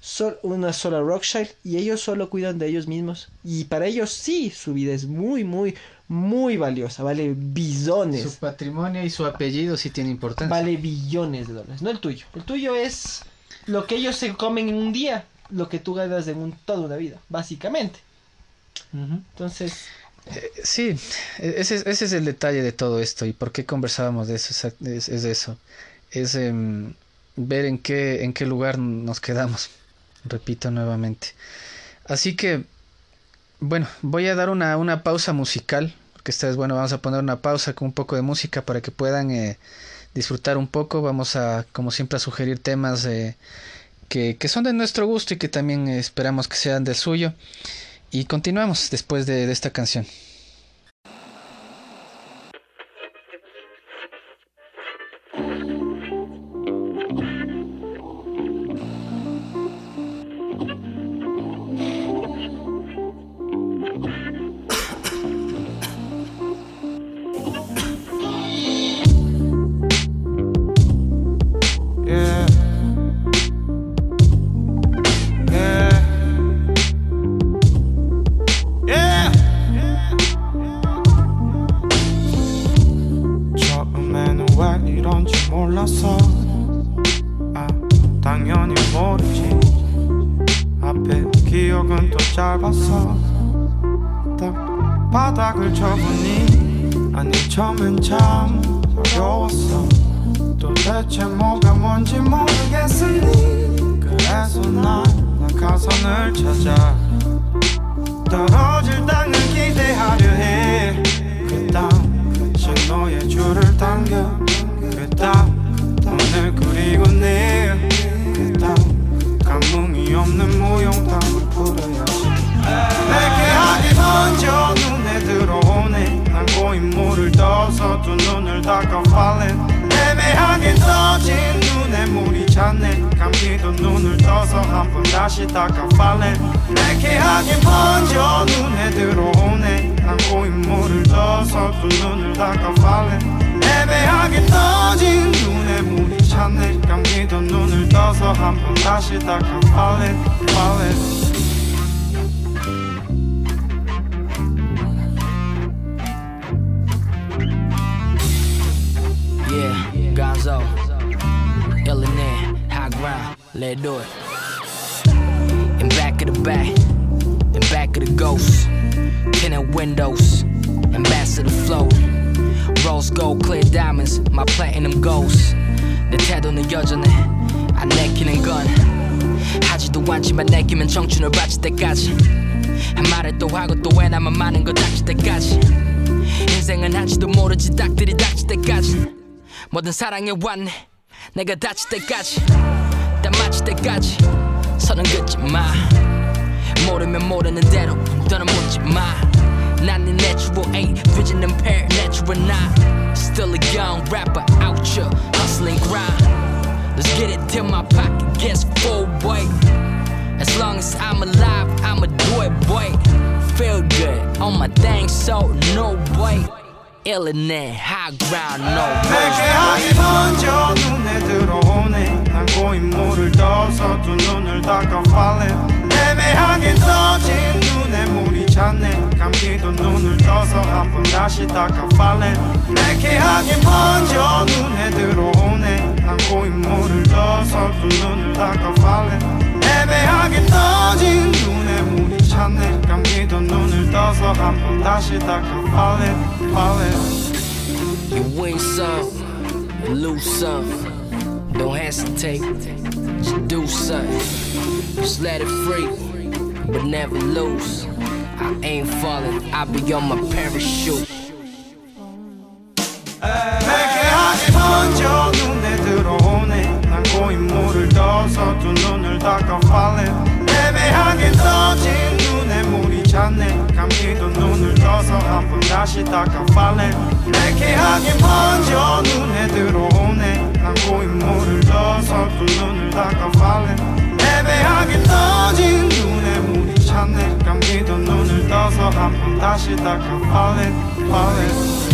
B: son una sola Rockchild y ellos solo cuidan de ellos mismos. Y para ellos sí, su vida es muy, muy, muy valiosa. Vale billones.
C: Su patrimonio y su apellido sí tiene importancia.
B: Vale billones de dólares. No el tuyo. El tuyo es lo que ellos se comen en un día, lo que tú ganas en un, toda una vida, básicamente. Entonces...
C: Eh, sí, ese, ese, es el detalle de todo esto y por qué conversábamos de eso. Es, es eso. Es em, ver en qué, en qué lugar nos quedamos repito nuevamente. Así que, bueno, voy a dar una, una pausa musical, porque esta vez, bueno, vamos a poner una pausa con un poco de música para que puedan eh, disfrutar un poco. Vamos a, como siempre, a sugerir temas eh, que, que, son de nuestro gusto y que también esperamos que sean del suyo. Y continuamos después de, de esta canción.
D: 닥칠 때까지 한 말을 또 하고 또 왜 나만 많은 거 닥칠 때까지 인생은 한치도 모르지 딱들이 닥칠 때까지 모든 사랑의 완 내가 다칠 때까지 다 마칠 때까지 서는 긋지 마 모르면 모르는 대로 더는 묻지 마난네 natural ain't vision impaired natural not still a young rapper out your hustling grind let's get it till my pocket gets full weight As long as I'm alive, I'ma do it, boy. Feel good on my thing, so no, boy. Illin' high ground, no
C: 하기 먼저 눈에 들어오네 난 고인물을 떠서 두 눈을 닦아 falling 애매하게 떠진 눈에 물이 찼네 감기도 눈을 떠서 한번 다시 닦아 내게 하기 먼저 눈에 들어오네 난 고인물을 떠서 두 눈을 닦아 falling 애매하게 떠진 눈에 물이 찼네 감기도 눈을 떠서 한 번 다시 닦아 falling falling
D: You win some, you lose some. Don't hesitate, just do something. Just let it free, but never lose. I ain't falling, I'll be on my parachute.
C: 내게 하기 먼저 눈에 들어오네 난 고인물을 떠서 두 눈을 닦아 falling 애매하게 떠진 눈에 물이 찼네. 감기도 눈을 떠서 한번 다시 닦아 falling 하기 먼저 눈에 들어오네. 난 고인물을 떠서 두 눈을 닦아 falling 애매하게 떠진 눈에 물이 찼네. 감기도 눈을 떠서 한번 다시 닦아 falling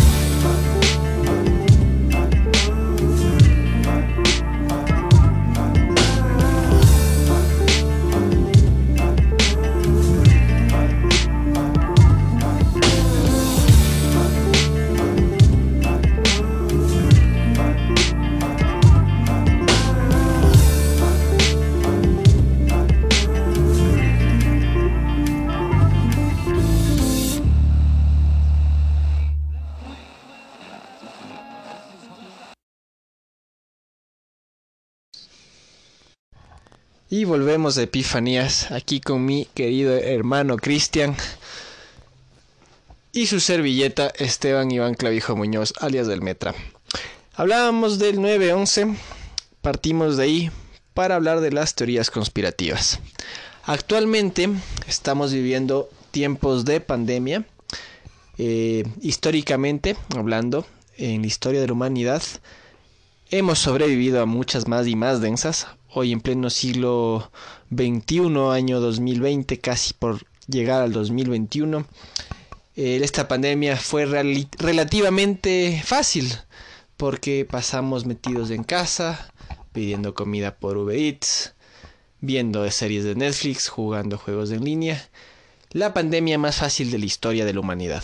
B: Y volvemos de Epifanías, aquí con mi querido hermano Cristian y su servilleta Esteban Iván Clavijo Muñoz, alias del Metra. Hablábamos del 9-11, partimos de ahí para hablar de las teorías conspirativas. Actualmente estamos viviendo tiempos de pandemia. Eh, históricamente hablando, en la historia de la humanidad, hemos sobrevivido a muchas más y más densas. Hoy en pleno siglo XXI, año 2020, casi por llegar al 2021, eh, esta pandemia fue relativamente fácil porque pasamos metidos en casa, pidiendo comida por Uber Eats, viendo series de Netflix, jugando juegos en línea. La pandemia más fácil de la historia de la humanidad.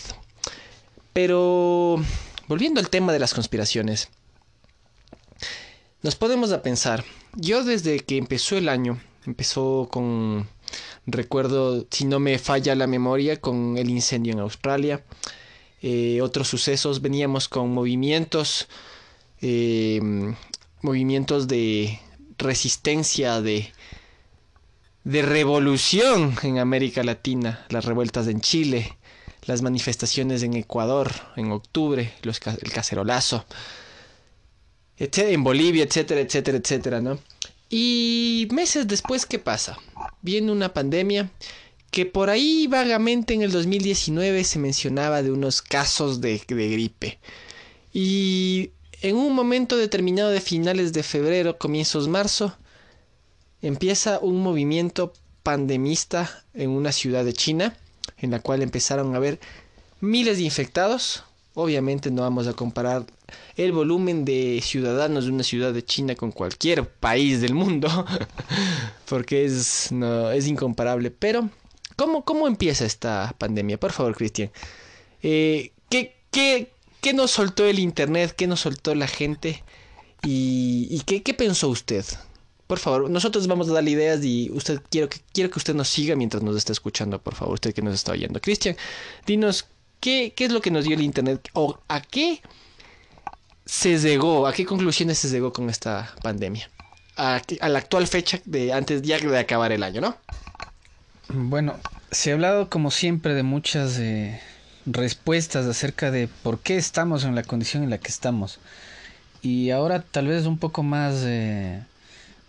B: Pero, volviendo al tema de las conspiraciones, nos podemos a pensar, yo desde que empezó el año, empezó con, recuerdo, si no me falla la memoria, con el incendio en Australia, eh, otros sucesos, veníamos con movimientos, eh, movimientos de resistencia, de, de revolución en América Latina, las revueltas en Chile, las manifestaciones en Ecuador en octubre, el cacerolazo, etc- en Bolivia, etcétera, etcétera, etcétera, ¿no? Y meses después, ¿qué pasa? Viene una pandemia que por ahí vagamente en el 2019 se mencionaba de unos casos de, de gripe. Y en un momento determinado de finales de febrero, comienzos marzo, empieza un movimiento pandemista en una ciudad de China, en la cual empezaron a haber miles de infectados. Obviamente no vamos a comparar el volumen de ciudadanos de una ciudad de China con cualquier país del mundo, [laughs] porque es, no, es incomparable. Pero, ¿cómo, ¿cómo empieza esta pandemia? Por favor, Cristian. Eh, ¿qué, qué, qué nos soltó el Internet? ¿Qué nos soltó la gente? ¿Y, qué, qué pensó usted? Por favor, nosotros vamos a darle ideas y usted quiero que quiero que usted nos siga mientras nos esté escuchando, por favor, usted que nos está oyendo. Cristian, dinos qué, es lo que nos dio el internet o a qué se llegó, a qué conclusiones se llegó con esta pandemia. A la actual fecha de antes ya de acabar el año, ¿no?
A: Bueno, se ha hablado como siempre de muchas eh, respuestas acerca de por qué estamos en la condición en la que estamos. Y ahora tal vez un poco más... eh,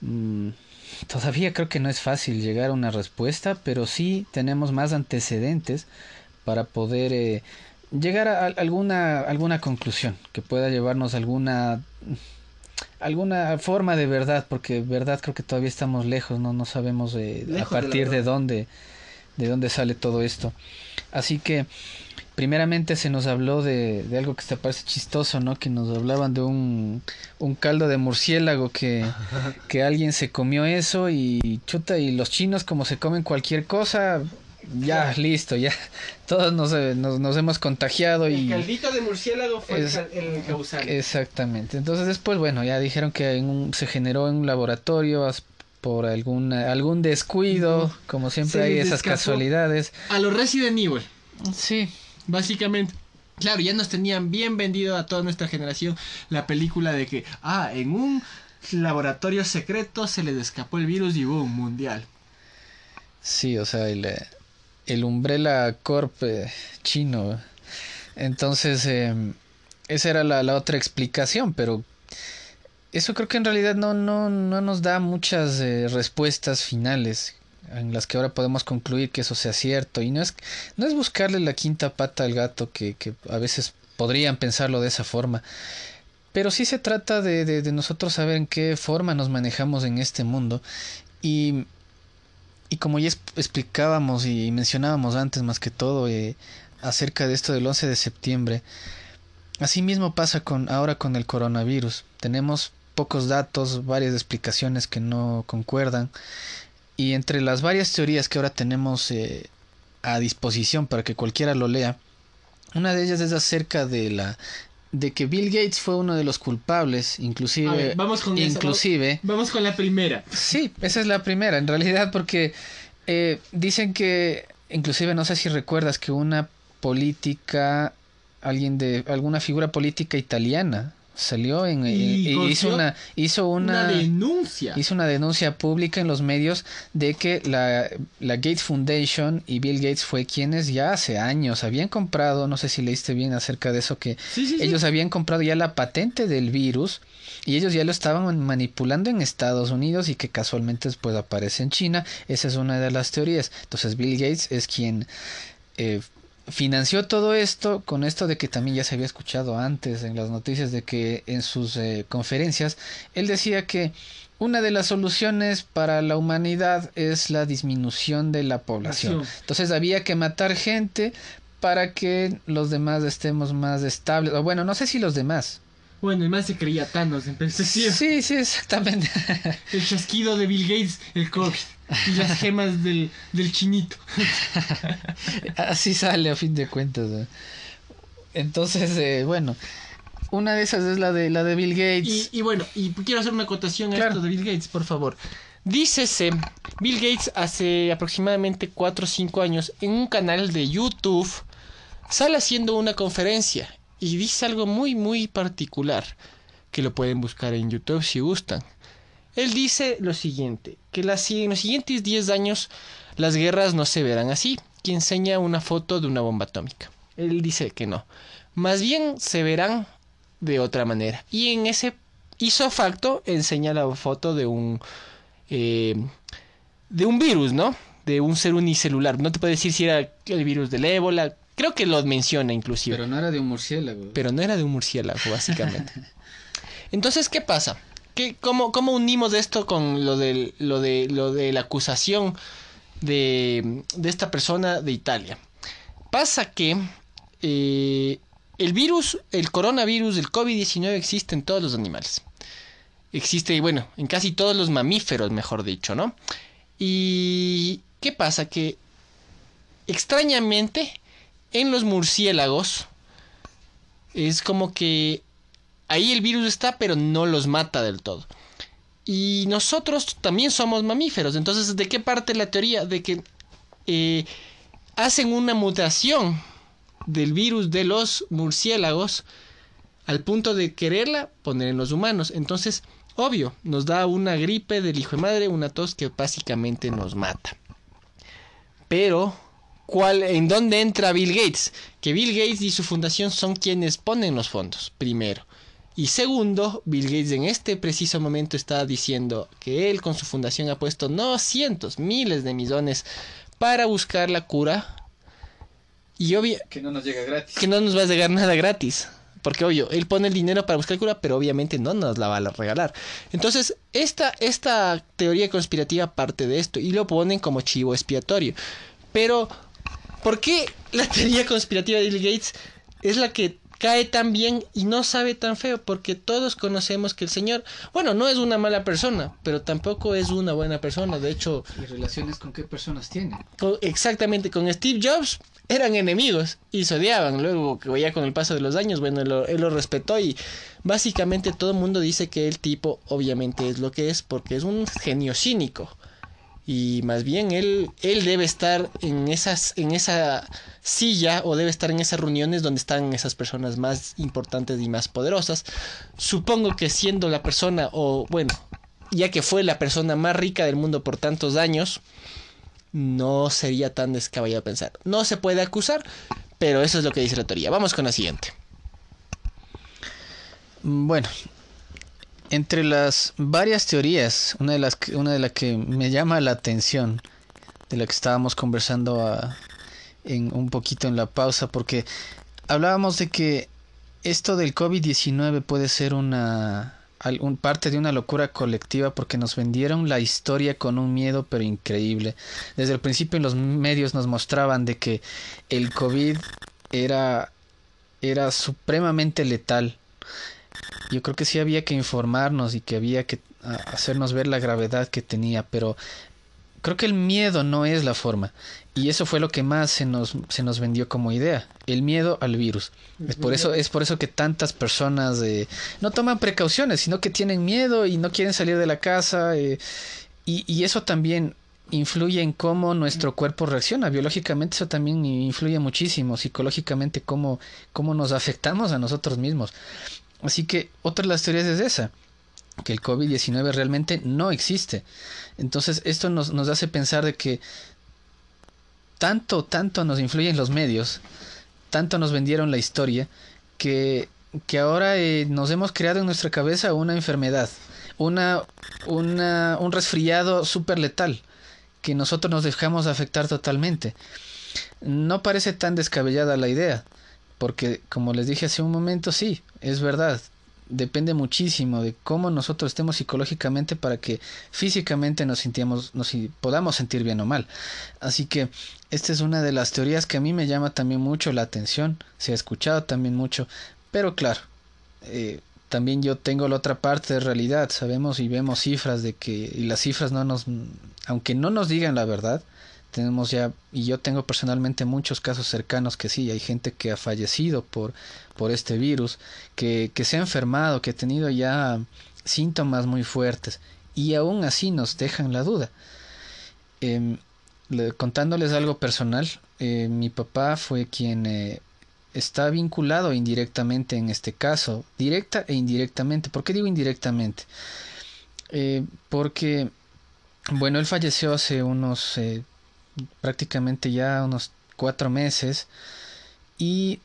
A: mm, todavía creo que no es fácil llegar a una respuesta, pero sí tenemos más antecedentes para poder eh, llegar a, alguna, alguna conclusión que pueda llevarnos a alguna alguna forma de verdad, porque verdad creo que todavía estamos lejos, no, no sabemos eh, a
B: de
A: partir de, dónde, de dónde sale todo esto. Así que, primeramente se nos habló de, de algo que te parece chistoso, ¿no? Que nos hablaban de un, un caldo de murciélago que, [laughs] que alguien se comió eso y chuta, y los chinos como se comen cualquier cosa, ya, listo, ya, [laughs] todos nos, eh, nos, nos hemos contagiado y...
B: de murciélago
A: fue el Es-
B: el causante.
A: Exactamente. Entonces después, bueno, ya dijeron que en un- se generó en un laboratorio por alguna, algún descuido, como siempre
B: Se
A: hay esas casualidades.
B: A los Resident Evil.
A: Sí,
B: Básicamente. Claro, ya nos tenían bien vendido a toda nuestra generación la película de que, ah, en un laboratorio secreto se les escapó el virus y boom, mundial.
A: sí, o sea, el, el Umbrella Corp eh, chino. Entonces, eh, esa era la, la otra explicación, pero eso creo que en realidad no, no, no nos da muchas eh, respuestas finales en las que ahora podemos concluir que eso sea cierto. Y no es, no es buscarle la quinta pata al gato, que, que a veces podrían pensarlo de esa forma. Pero sí se trata de, de nosotros saber en qué forma nos manejamos en este mundo. Y, y como ya explicábamos y mencionábamos antes más que todo eh, acerca de esto del 11 de septiembre, así mismo pasa con ahora con el coronavirus. Tenemos pocos datos, varias explicaciones que no concuerdan. Y entre las varias teorías que ahora tenemos eh, a disposición para que cualquiera lo lea, una de ellas es acerca de la de que Bill Gates fue uno de los culpables, inclusive
B: ver, vamos con
A: inclusive
B: Vamos con la primera.
A: Sí, esa es la primera, en realidad, porque eh, dicen que, inclusive no sé si recuerdas que una política, alguien de, alguna figura política italiana salió en,
B: Y
A: y- hizo una, hizo
B: Una,
A: una,
B: denuncia.
A: hizo una denuncia pública en los medios de que la, la Gates Foundation y Bill Gates fue quienes ya hace años habían comprado, no sé si leíste bien acerca de eso, que
B: Sí, sí, sí.
A: ellos habían comprado ya la patente del virus y ellos ya lo estaban manipulando en Estados Unidos y que casualmente después aparece en China. Esa es una de las teorías. Entonces Bill Gates es quien eh, financió todo esto con esto de que también ya se había escuchado antes en las noticias de que en sus eh, conferencias él decía que una de las soluciones para la humanidad es la disminución de la población. Entonces había que matar gente para que los demás estemos más estables. O bueno, no sé si los demás.
B: Bueno, el man se creía Thanos en.
A: Sí, sí, exactamente.
B: El chasquido de Bill Gates, el COVID. [laughs] Y las gemas del, del chinito. [laughs]
A: Así sale a fin de cuentas. Entonces, eh, bueno, una de esas es la de la de Bill Gates.
B: Y, y bueno, y quiero hacer una acotación a esto de Bill Gates, por favor. Dícese, Bill Gates hace aproximadamente 4 o 5 años en un canal de YouTube sale haciendo una conferencia y dice algo muy muy particular que lo pueden buscar en YouTube si gustan. Él dice lo siguiente, que las- en los siguientes 10 años las guerras no se verán así, que enseña una foto de una bomba atómica. Él dice que no, más bien se verán de otra manera. Y en ese hizo facto enseña la foto de un eh, de un virus, ¿no? De un ser unicelular. No te puedo decir si era el virus del ébola. Creo que lo menciona inclusive.
A: Pero no era de un murciélago.
B: Pero no era de un murciélago, básicamente. [laughs] Entonces, ¿qué pasa? ¿Qué, cómo, ¿Cómo unimos esto con lo, del, lo, de, lo de la acusación de, de esta persona de Italia? Pasa que eh, el virus, el coronavirus del COVID-19 existe en todos los animales. Existe, bueno, en casi todos los mamíferos, mejor dicho, ¿no? Y ¿qué pasa? Que extrañamente en los murciélagos es como que ahí el virus está, pero no los mata del todo. Y nosotros también somos mamíferos. Entonces, ¿de qué parte la teoría? De que eh, hacen una mutación del virus de los murciélagos al punto de quererla poner en los humanos. Entonces, obvio, nos da una gripe del hijo de madre, una tos que básicamente nos mata. Pero, ¿cuál, ¿en dónde entra Bill Gates? Que Bill Gates y su fundación son quienes ponen los fondos, primero. Y segundo, Bill Gates en este preciso momento está diciendo que él con su fundación ha puesto no cientos, miles de millones para buscar la cura. Y obvio
A: Que no nos llega gratis.
B: que no nos va a llegar nada gratis. porque obvio, él pone el dinero para buscar cura, pero obviamente no nos la va a regalar. Entonces, esta, esta teoría conspirativa parte de esto y lo ponen como chivo expiatorio. Pero, ¿por qué la [laughs] teoría conspirativa de Bill Gates es la que cae tan bien y no sabe tan feo? Porque todos conocemos que el señor, bueno, no es una mala persona, pero tampoco es una buena persona. De hecho,
A: ¿Y relaciones con qué personas tiene?
B: con- exactamente con Steve Jobs eran enemigos y se odiaban. Luego, que ya con el paso de los años, bueno, él lo, él lo respetó y básicamente todo el mundo dice que el tipo obviamente es lo que es porque es un genio cínico. Y más bien él, él debe estar en, esas, en esa silla o debe estar en esas reuniones donde están esas personas más importantes y más poderosas. Supongo que siendo la persona, o bueno, ya que fue la persona más rica del mundo por tantos años, no sería tan descabellado pensar. No se puede acusar, pero eso es lo que dice la teoría. Vamos con la siguiente.
A: Bueno, entre las varias teorías, una de las que, me llama la atención, de la que estábamos conversando a- en un poquito en la pausa, porque hablábamos de que esto del COVID-19 puede ser una parte de una locura colectiva porque nos vendieron la historia con un miedo pero increíble. Desde el principio en los medios nos mostraban de que el COVID era era supremamente letal. Yo creo que sí había que informarnos y que había que hacernos ver la gravedad que tenía, pero creo que el miedo no es la forma. Y eso fue lo que más se nos, se nos vendió como idea, el miedo al virus. Es por eso, es por eso que tantas personas no toman precauciones, sino que tienen miedo y no quieren salir de la casa. eh, y, y eso también influye en cómo nuestro cuerpo reacciona. Biológicamente eso también influye muchísimo, psicológicamente cómo, cómo nos afectamos a nosotros mismos. Así que otra de las teorías es esa, que el COVID-19 realmente no existe. Entonces esto nos, nos hace pensar de que tanto, tanto nos influyen los medios, tanto nos vendieron la historia, que, que ahora eh, nos hemos creado en nuestra cabeza una enfermedad, una, una, un resfriado súper letal, que nosotros nos dejamos afectar totalmente. No parece tan descabellada la idea, porque como les dije hace un momento, sí, es verdad, depende muchísimo de cómo nosotros estemos psicológicamente para que físicamente nos sintamos, nos podamos sentir bien o mal. Así que esta es una de las teorías que a mí me llama también mucho la atención, se ha escuchado también mucho, pero claro, eh, también yo tengo la otra parte de realidad, sabemos y vemos cifras de que, y las cifras no nos, aunque no nos digan la verdad, tenemos ya, y yo tengo personalmente muchos casos cercanos que sí, hay gente que ha fallecido por, por este virus, que, que se ha enfermado, que ha tenido ya síntomas muy fuertes, y aún así nos dejan la duda. Em, le- contándoles algo personal, eh, mi papá fue quien eh, está vinculado indirectamente en este caso, directa e indirectamente. ¿Por qué digo indirectamente? Eh, porque, bueno, él falleció hace unos, prácticamente ya unos cuatro meses y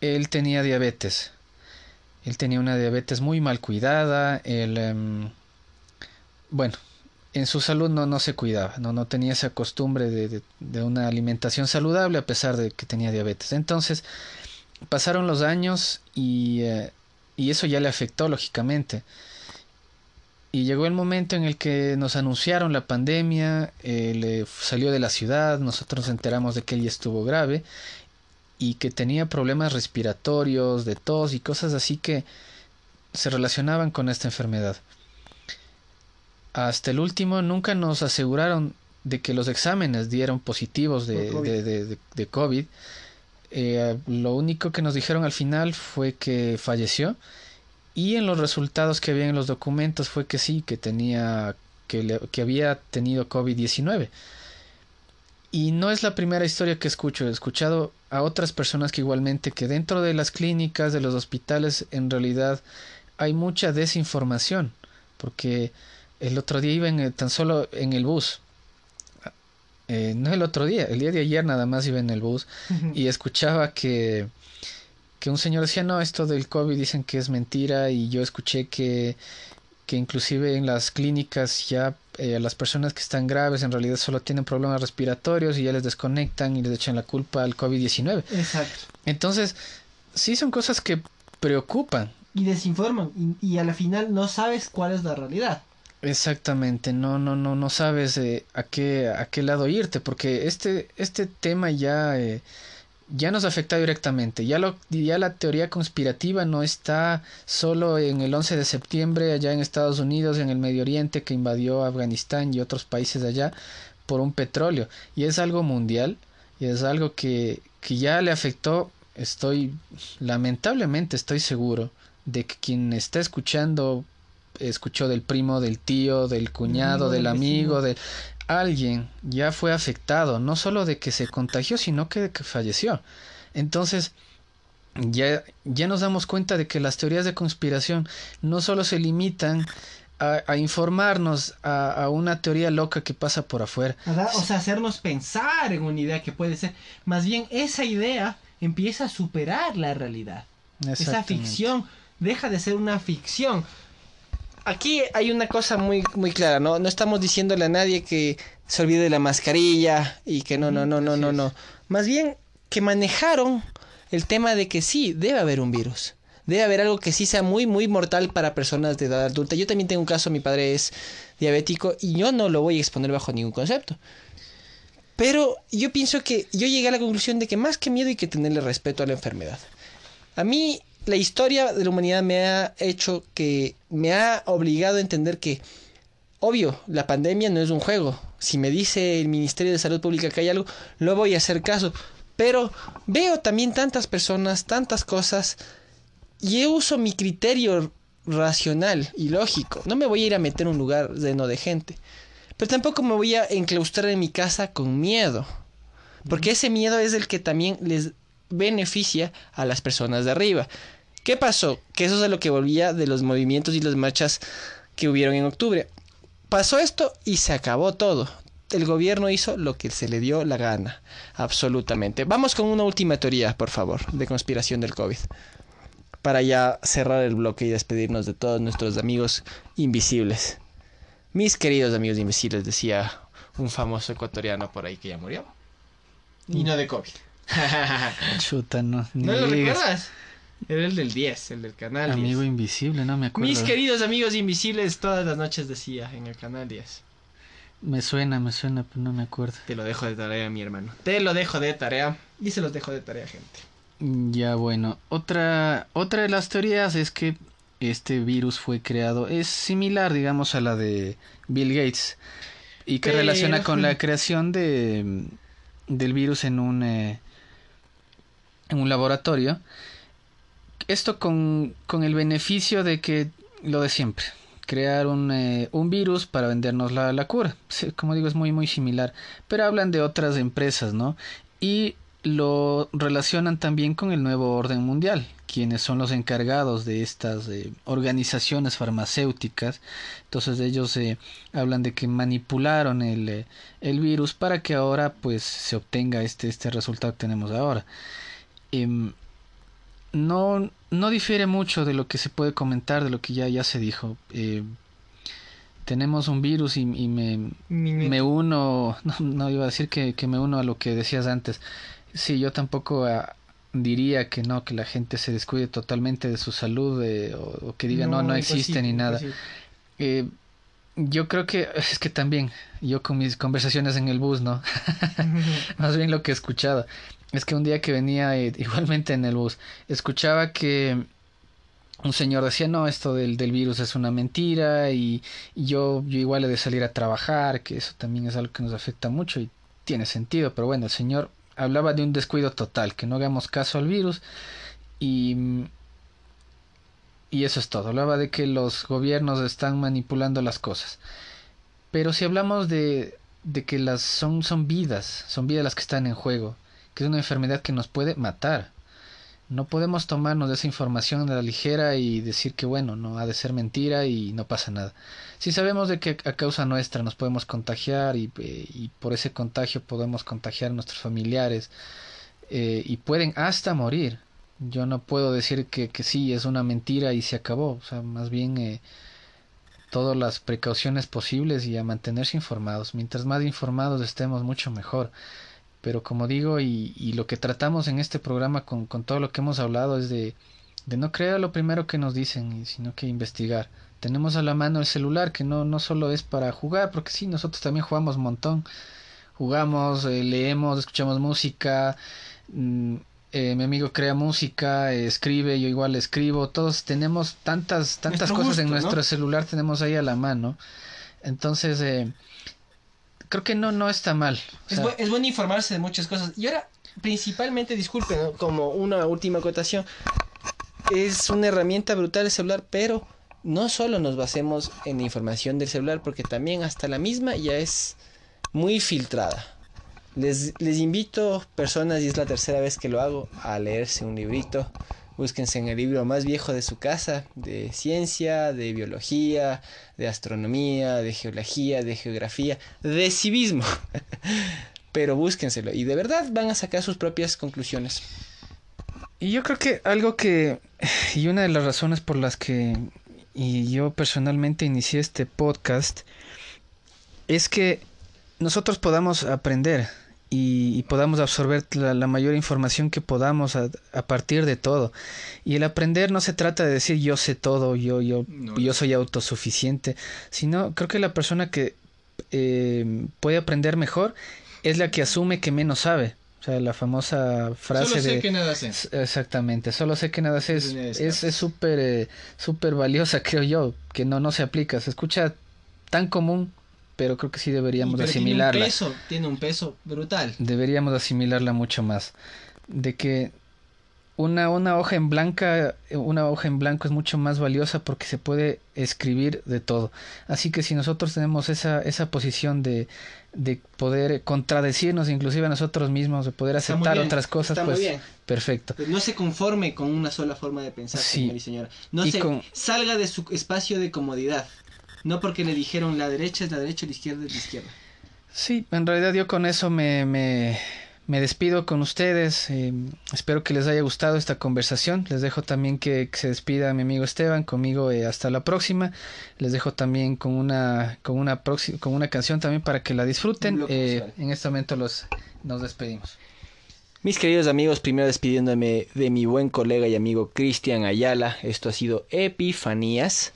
A: él tenía diabetes. Él tenía una diabetes muy mal cuidada. Él, em, bueno, en su salud no, no se cuidaba, no, no tenía esa costumbre de, de- una alimentación saludable a pesar de que tenía diabetes. Entonces, pasaron los años y, eh, y eso ya le afectó lógicamente. Y llegó el momento en el que nos anunciaron la pandemia, él eh, salió de la ciudad, nosotros nos enteramos de que él ya estuvo grave y que tenía problemas respiratorios, de tos y cosas así que se relacionaban con esta enfermedad. Hasta el último nunca nos aseguraron de que los exámenes dieron positivos de,
B: COVID.
A: de, de- de- de COVID. Eh, lo único que nos dijeron al final fue que falleció y en los resultados que había en los documentos fue que sí, que tenía que, le- que había tenido COVID-19. Y no es la primera historia que escucho, he escuchado a otras personas que igualmente que dentro de las clínicas, de los hospitales, en realidad hay mucha desinformación, porque el otro día iba en tan solo en el bus, eh, no el otro día, el día de ayer nada más iba en el bus y escuchaba que, que un señor decía, no, esto del COVID dicen que es mentira y yo escuché que, que inclusive en las clínicas ya eh, las personas que están graves en realidad solo tienen problemas respiratorios y ya les desconectan y les echan la culpa al COVID-19.
B: Exacto.
A: Entonces, sí son cosas que preocupan.
B: Y desinforman. Y, y a la final no sabes cuál es la realidad.
A: Exactamente, no, no, no, no sabes eh, a qué, a qué lado irte, porque este, este tema ya, eh, ya nos afecta directamente. Ya lo, ya la teoría conspirativa no está solo en el 11 de septiembre allá en Estados Unidos, en el Medio Oriente que invadió Afganistán y otros países de allá por un petróleo, y es algo mundial y es algo que, que ya le afectó. Estoy, lamentablemente, estoy seguro de que quien está escuchando escuchó del primo, del tío, del cuñado, del amigo, de alguien ya fue afectado, no solo de que se contagió, sino que de que falleció. Entonces, ya, ya nos damos cuenta de que las teorías de conspiración no solo se limitan a, a informarnos a, a, una teoría loca que pasa por afuera.
B: O sea, hacernos pensar en una idea que puede ser. Más bien, esa idea empieza a superar la realidad. Esa ficción deja de ser una ficción aquí hay una cosa muy, muy clara, ¿no? No estamos diciéndole a nadie que se olvide de la mascarilla y que no, no, no, no, no, no. Más bien que manejaron el tema de que sí, debe haber un virus. Debe haber algo que sí sea muy, muy mortal para personas de edad adulta. Yo también tengo un caso, mi padre es diabético y yo no lo voy a exponer bajo ningún concepto. Pero yo pienso que yo llegué a la conclusión de que más que miedo hay que tenerle respeto a la enfermedad. A mí la historia de la humanidad me ha hecho que me ha obligado a entender que obvio, la pandemia no es un juego. Si me dice el Ministerio de Salud Pública que hay algo, lo voy a hacer caso. Pero veo también tantas personas, tantas cosas y uso mi criterio racional y lógico. No me voy a ir a meter en un lugar lleno de gente. Pero tampoco me voy a enclaustrar en mi casa con miedo. Porque ese miedo es el que también les beneficia a las personas de arriba. ¿Qué pasó? Que eso es lo que volvía de los movimientos y las marchas que hubieron en octubre. Pasó esto y se acabó todo. El gobierno hizo lo que se le dio la gana. Absolutamente. Vamos con una última teoría, por favor, de conspiración del COVID. Para ya cerrar el bloque y despedirnos de todos nuestros amigos invisibles. Mis queridos amigos invisibles, decía un famoso ecuatoriano por ahí que ya murió. Y no de COVID. [laughs]
A: Chuta, no.
B: ¿No lo recuerdas? Era el del 10, el del canal 10.
A: Amigo invisible, no me acuerdo.
B: Mis queridos amigos invisibles, todas las noches decía en el canal 10.
A: Me suena, me suena, pero no me acuerdo.
B: Te lo dejo de tarea, mi hermano. Te lo dejo de tarea. Y se los dejo de tarea, gente.
A: Ya, bueno. Otra, otra de las teorías es que este virus fue creado. Es similar, digamos, a la de Bill Gates. Y que pero... relaciona con la creación de del virus en un eh, en un laboratorio esto con, con, el beneficio de que lo de siempre crear un, eh, un virus para vendernos la, la cura como digo es muy muy similar pero hablan de otras empresas no y lo relacionan también con el nuevo orden mundial, quienes son los encargados de estas eh, organizaciones farmacéuticas. Entonces ellos eh, hablan de que manipularon el, eh, el, virus para que ahora pues se obtenga este, este resultado que tenemos ahora. No, no difiere mucho de lo que se puede comentar, de lo que ya, ya se dijo. tenemos un virus y, y me, me, uno, [laughs] no, no, iba a decir que, que me uno a lo que decías antes Sí, yo tampoco uh, diría que no, que la gente se descuide totalmente de su salud eh, o, o, que diga no, no, no existe ni nada. Eh, yo creo que es que también yo con mis conversaciones en el bus, ¿no? [laughs] [laughs] Más bien lo que he escuchado. Es que un día que venía eh, [laughs] igualmente en el bus, escuchaba que un señor decía, no, esto del, del virus es una mentira y, yo, yo igual he de salir a trabajar, que eso también es algo que nos afecta mucho y tiene sentido, pero bueno, el señor hablaba de un descuido total, que no hagamos caso al virus y, y eso es todo. Hablaba de que los gobiernos están manipulando las cosas. Pero si hablamos de, de que las son, son vidas, son vidas las que están en juego, que es una enfermedad que nos puede matar. No podemos tomarnos de esa información a la ligera y decir que bueno, no ha de ser mentira y no pasa nada. Si sabemos de que a causa nuestra nos podemos contagiar y, eh, por ese contagio podemos contagiar a nuestros familiares eh, y pueden hasta morir. Yo no puedo decir que, que, sí, es una mentira y se acabó. O sea, más bien eh, todas las precauciones posibles y a mantenerse informados. Mientras más informados estemos, mucho mejor. Pero como digo, y, y lo que tratamos en este programa con, con, todo lo que hemos hablado es de, de no creer lo primero que nos dicen, sino que investigar. Tenemos a la mano el celular, que no, no solo es para jugar, porque sí, nosotros también jugamos un montón. Jugamos, eh, leemos, escuchamos música. Mm, eh, mi amigo crea música, eh, escribe, yo igual escribo, todos tenemos tantas, tantas
B: Nuestro
A: cosas
B: gusto,
A: en
B: ¿no?
A: nuestro celular, tenemos ahí a la mano. Entonces, eh, creo que no, no está mal. O
B: Es,
A: sea,
B: bu- es bueno informarse de muchas cosas. Y ahora, principalmente, disculpen, ¿no? como una última acotación, es una herramienta brutal el celular, pero no solo nos basemos en la información del celular, porque también hasta la misma ya es muy filtrada. Les, les invito, personas, y es la tercera vez que lo hago, a leerse un librito. Búsquense en el libro más viejo de su casa, de ciencia, de biología, de astronomía, de geología, de geografía, de civismo. [laughs] Pero búsquenselo y de verdad van a sacar sus propias conclusiones.
A: Y yo creo que algo que, [sighs] y una de las razones por las que y yo personalmente inicié este podcast, es que nosotros podamos aprender y, y podamos absorber la, la mayor información que podamos a, a partir de todo. Y el aprender no se trata de decir yo sé todo, yo, yo,
B: No.
A: yo soy autosuficiente, sino creo que la persona que eh, puede aprender mejor es la que asume que menos sabe. O sea, la famosa frase de...
B: nada sé.
A: Exactamente, solo sé que nada sé, es
B: Tiene
A: es es súper eh, súper valiosa, creo yo, que no, no se aplica, se escucha tan común, pero creo que sí deberíamos asimilarla,
B: tiene un peso brutal.
A: deberíamos asimilarla mucho más, de que una, una hoja en blanca, una hoja en blanco es mucho más valiosa porque se puede escribir de todo, así que si nosotros tenemos esa, esa posición de, de poder contradecirnos inclusive a nosotros mismos, de poder
B: Está
A: aceptar otras cosas,
B: está muy
A: pues
B: bien.
A: perfecto.
B: No se conforme con una sola forma de pensar,
A: Sí.
B: señor y señora. No
A: Y
B: se
A: con-
B: salga de su espacio de comodidad. No porque le dijeron la derecha es la derecha, la izquierda es la izquierda.
A: Sí, en realidad yo con eso me, me, me despido con ustedes. eh, espero que les haya gustado esta conversación. Les dejo también que, que se despida mi amigo Esteban conmigo eh, hasta la próxima. Les dejo también con una con una próxima con una canción también para que la disfruten. Eh, en este momento los nos despedimos.
B: Mis queridos amigos, primero despidiéndome de mi buen colega y amigo Cristian Ayala. Esto ha sido Epifanías.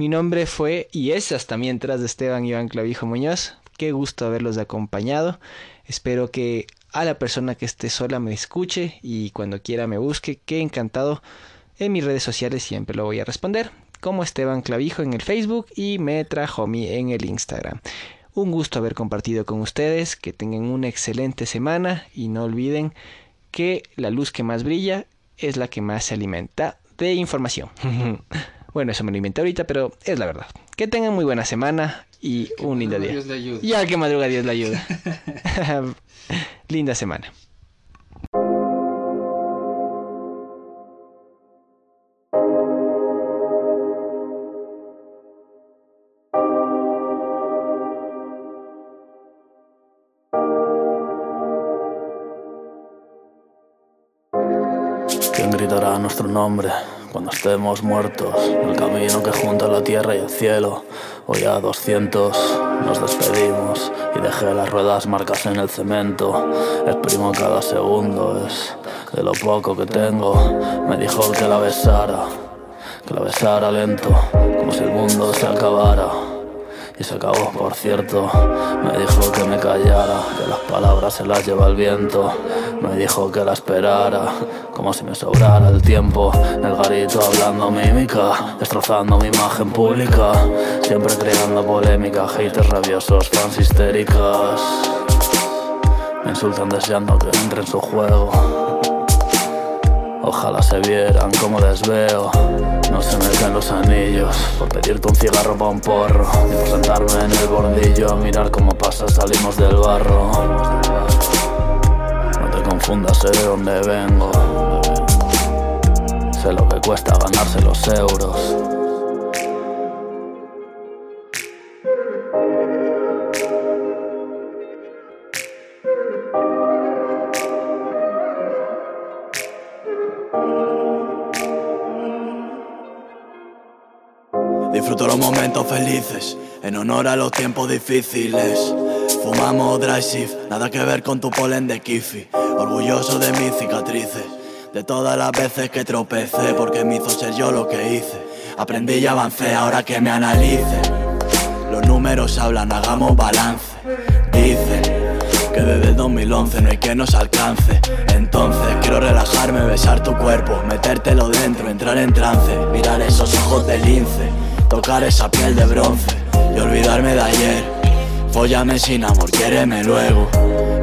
B: Mi nombre fue y es hasta mientras Esteban Iván Clavijo Muñoz. Qué gusto haberlos acompañado. Espero que a la persona que esté sola me escuche y cuando quiera me busque. Qué encantado. En mis redes sociales siempre lo voy a responder. Como Esteban Clavijo en el Facebook y Metra Homie en el Instagram. Un gusto haber compartido con ustedes, que tengan una excelente semana y no olviden que la luz que más brilla es la que más se alimenta de información. [laughs] bueno, eso me lo inventé ahorita, pero es la verdad. Que tengan muy buena semana y un lindo día.
A: Dios le ayude.
B: Y al que madruga Dios le ayuda. [laughs] Linda semana.
E: ¿Quién gritará nuestro nombre cuando estemos muertos? El camino que junta la tierra y el cielo. Hoy a 200 nos despedimos y dejé las ruedas marcas en el cemento. Exprimo cada segundo, es de lo poco que tengo. Me dijo que la besara, que la besara lento, como si el mundo se acabara. Y se acabó, por cierto. Me dijo que me callara, que las palabras se las lleva el viento. Me dijo que la esperara, como si me sobrara el tiempo. En el garito hablando mímica, destrozando mi imagen pública. Siempre creando polémica, haters rabiosos, fans histéricas. Me insultan deseando que entre en su juego. Ojalá se vieran como les veo. No se meten los anillos por pedirte un cigarro pa' un porro. Ni por sentarme en el bordillo a mirar cómo pasa, salimos del barro. Confundas, sé de dónde vengo. Sé lo que cuesta ganarse los euros.
F: Disfruto los momentos felices en honor a los tiempos difíciles.
C: Fumamos dry shift, nada que ver con tu polen de kifi. Orgulloso de mis cicatrices, de todas las veces que tropecé, porque me hizo ser yo lo que hice. Aprendí y avancé, ahora que me analice. Los números hablan, hagamos balance. Dicen que desde el 2011 no hay que nos alcance. Entonces quiero relajarme, besar tu cuerpo, metértelo dentro, entrar en trance, mirar esos ojos de lince, tocar esa piel de bronce y olvidarme de ayer. Fóllame sin amor, quiéreme luego,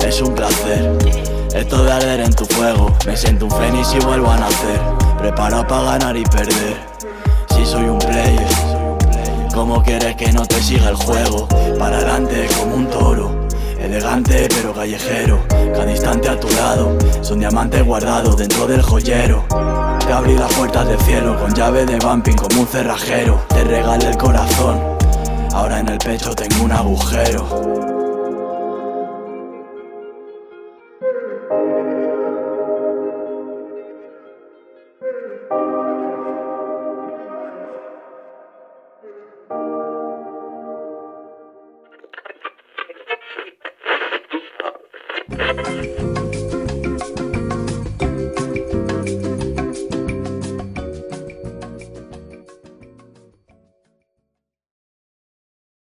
C: es un placer. Esto de arder en tu fuego, me siento un fénix y vuelvo a nacer. Preparado para ganar y perder. Si soy un player, ¿cómo quieres que no te siga el juego? Para adelante como un toro. Elegante pero callejero, cada instante a tu lado, son diamantes guardados dentro del joyero. Te abrí las puertas del cielo con llave de bumping como un cerrajero, te regalé el corazón Ahora en el pecho tengo un agujero.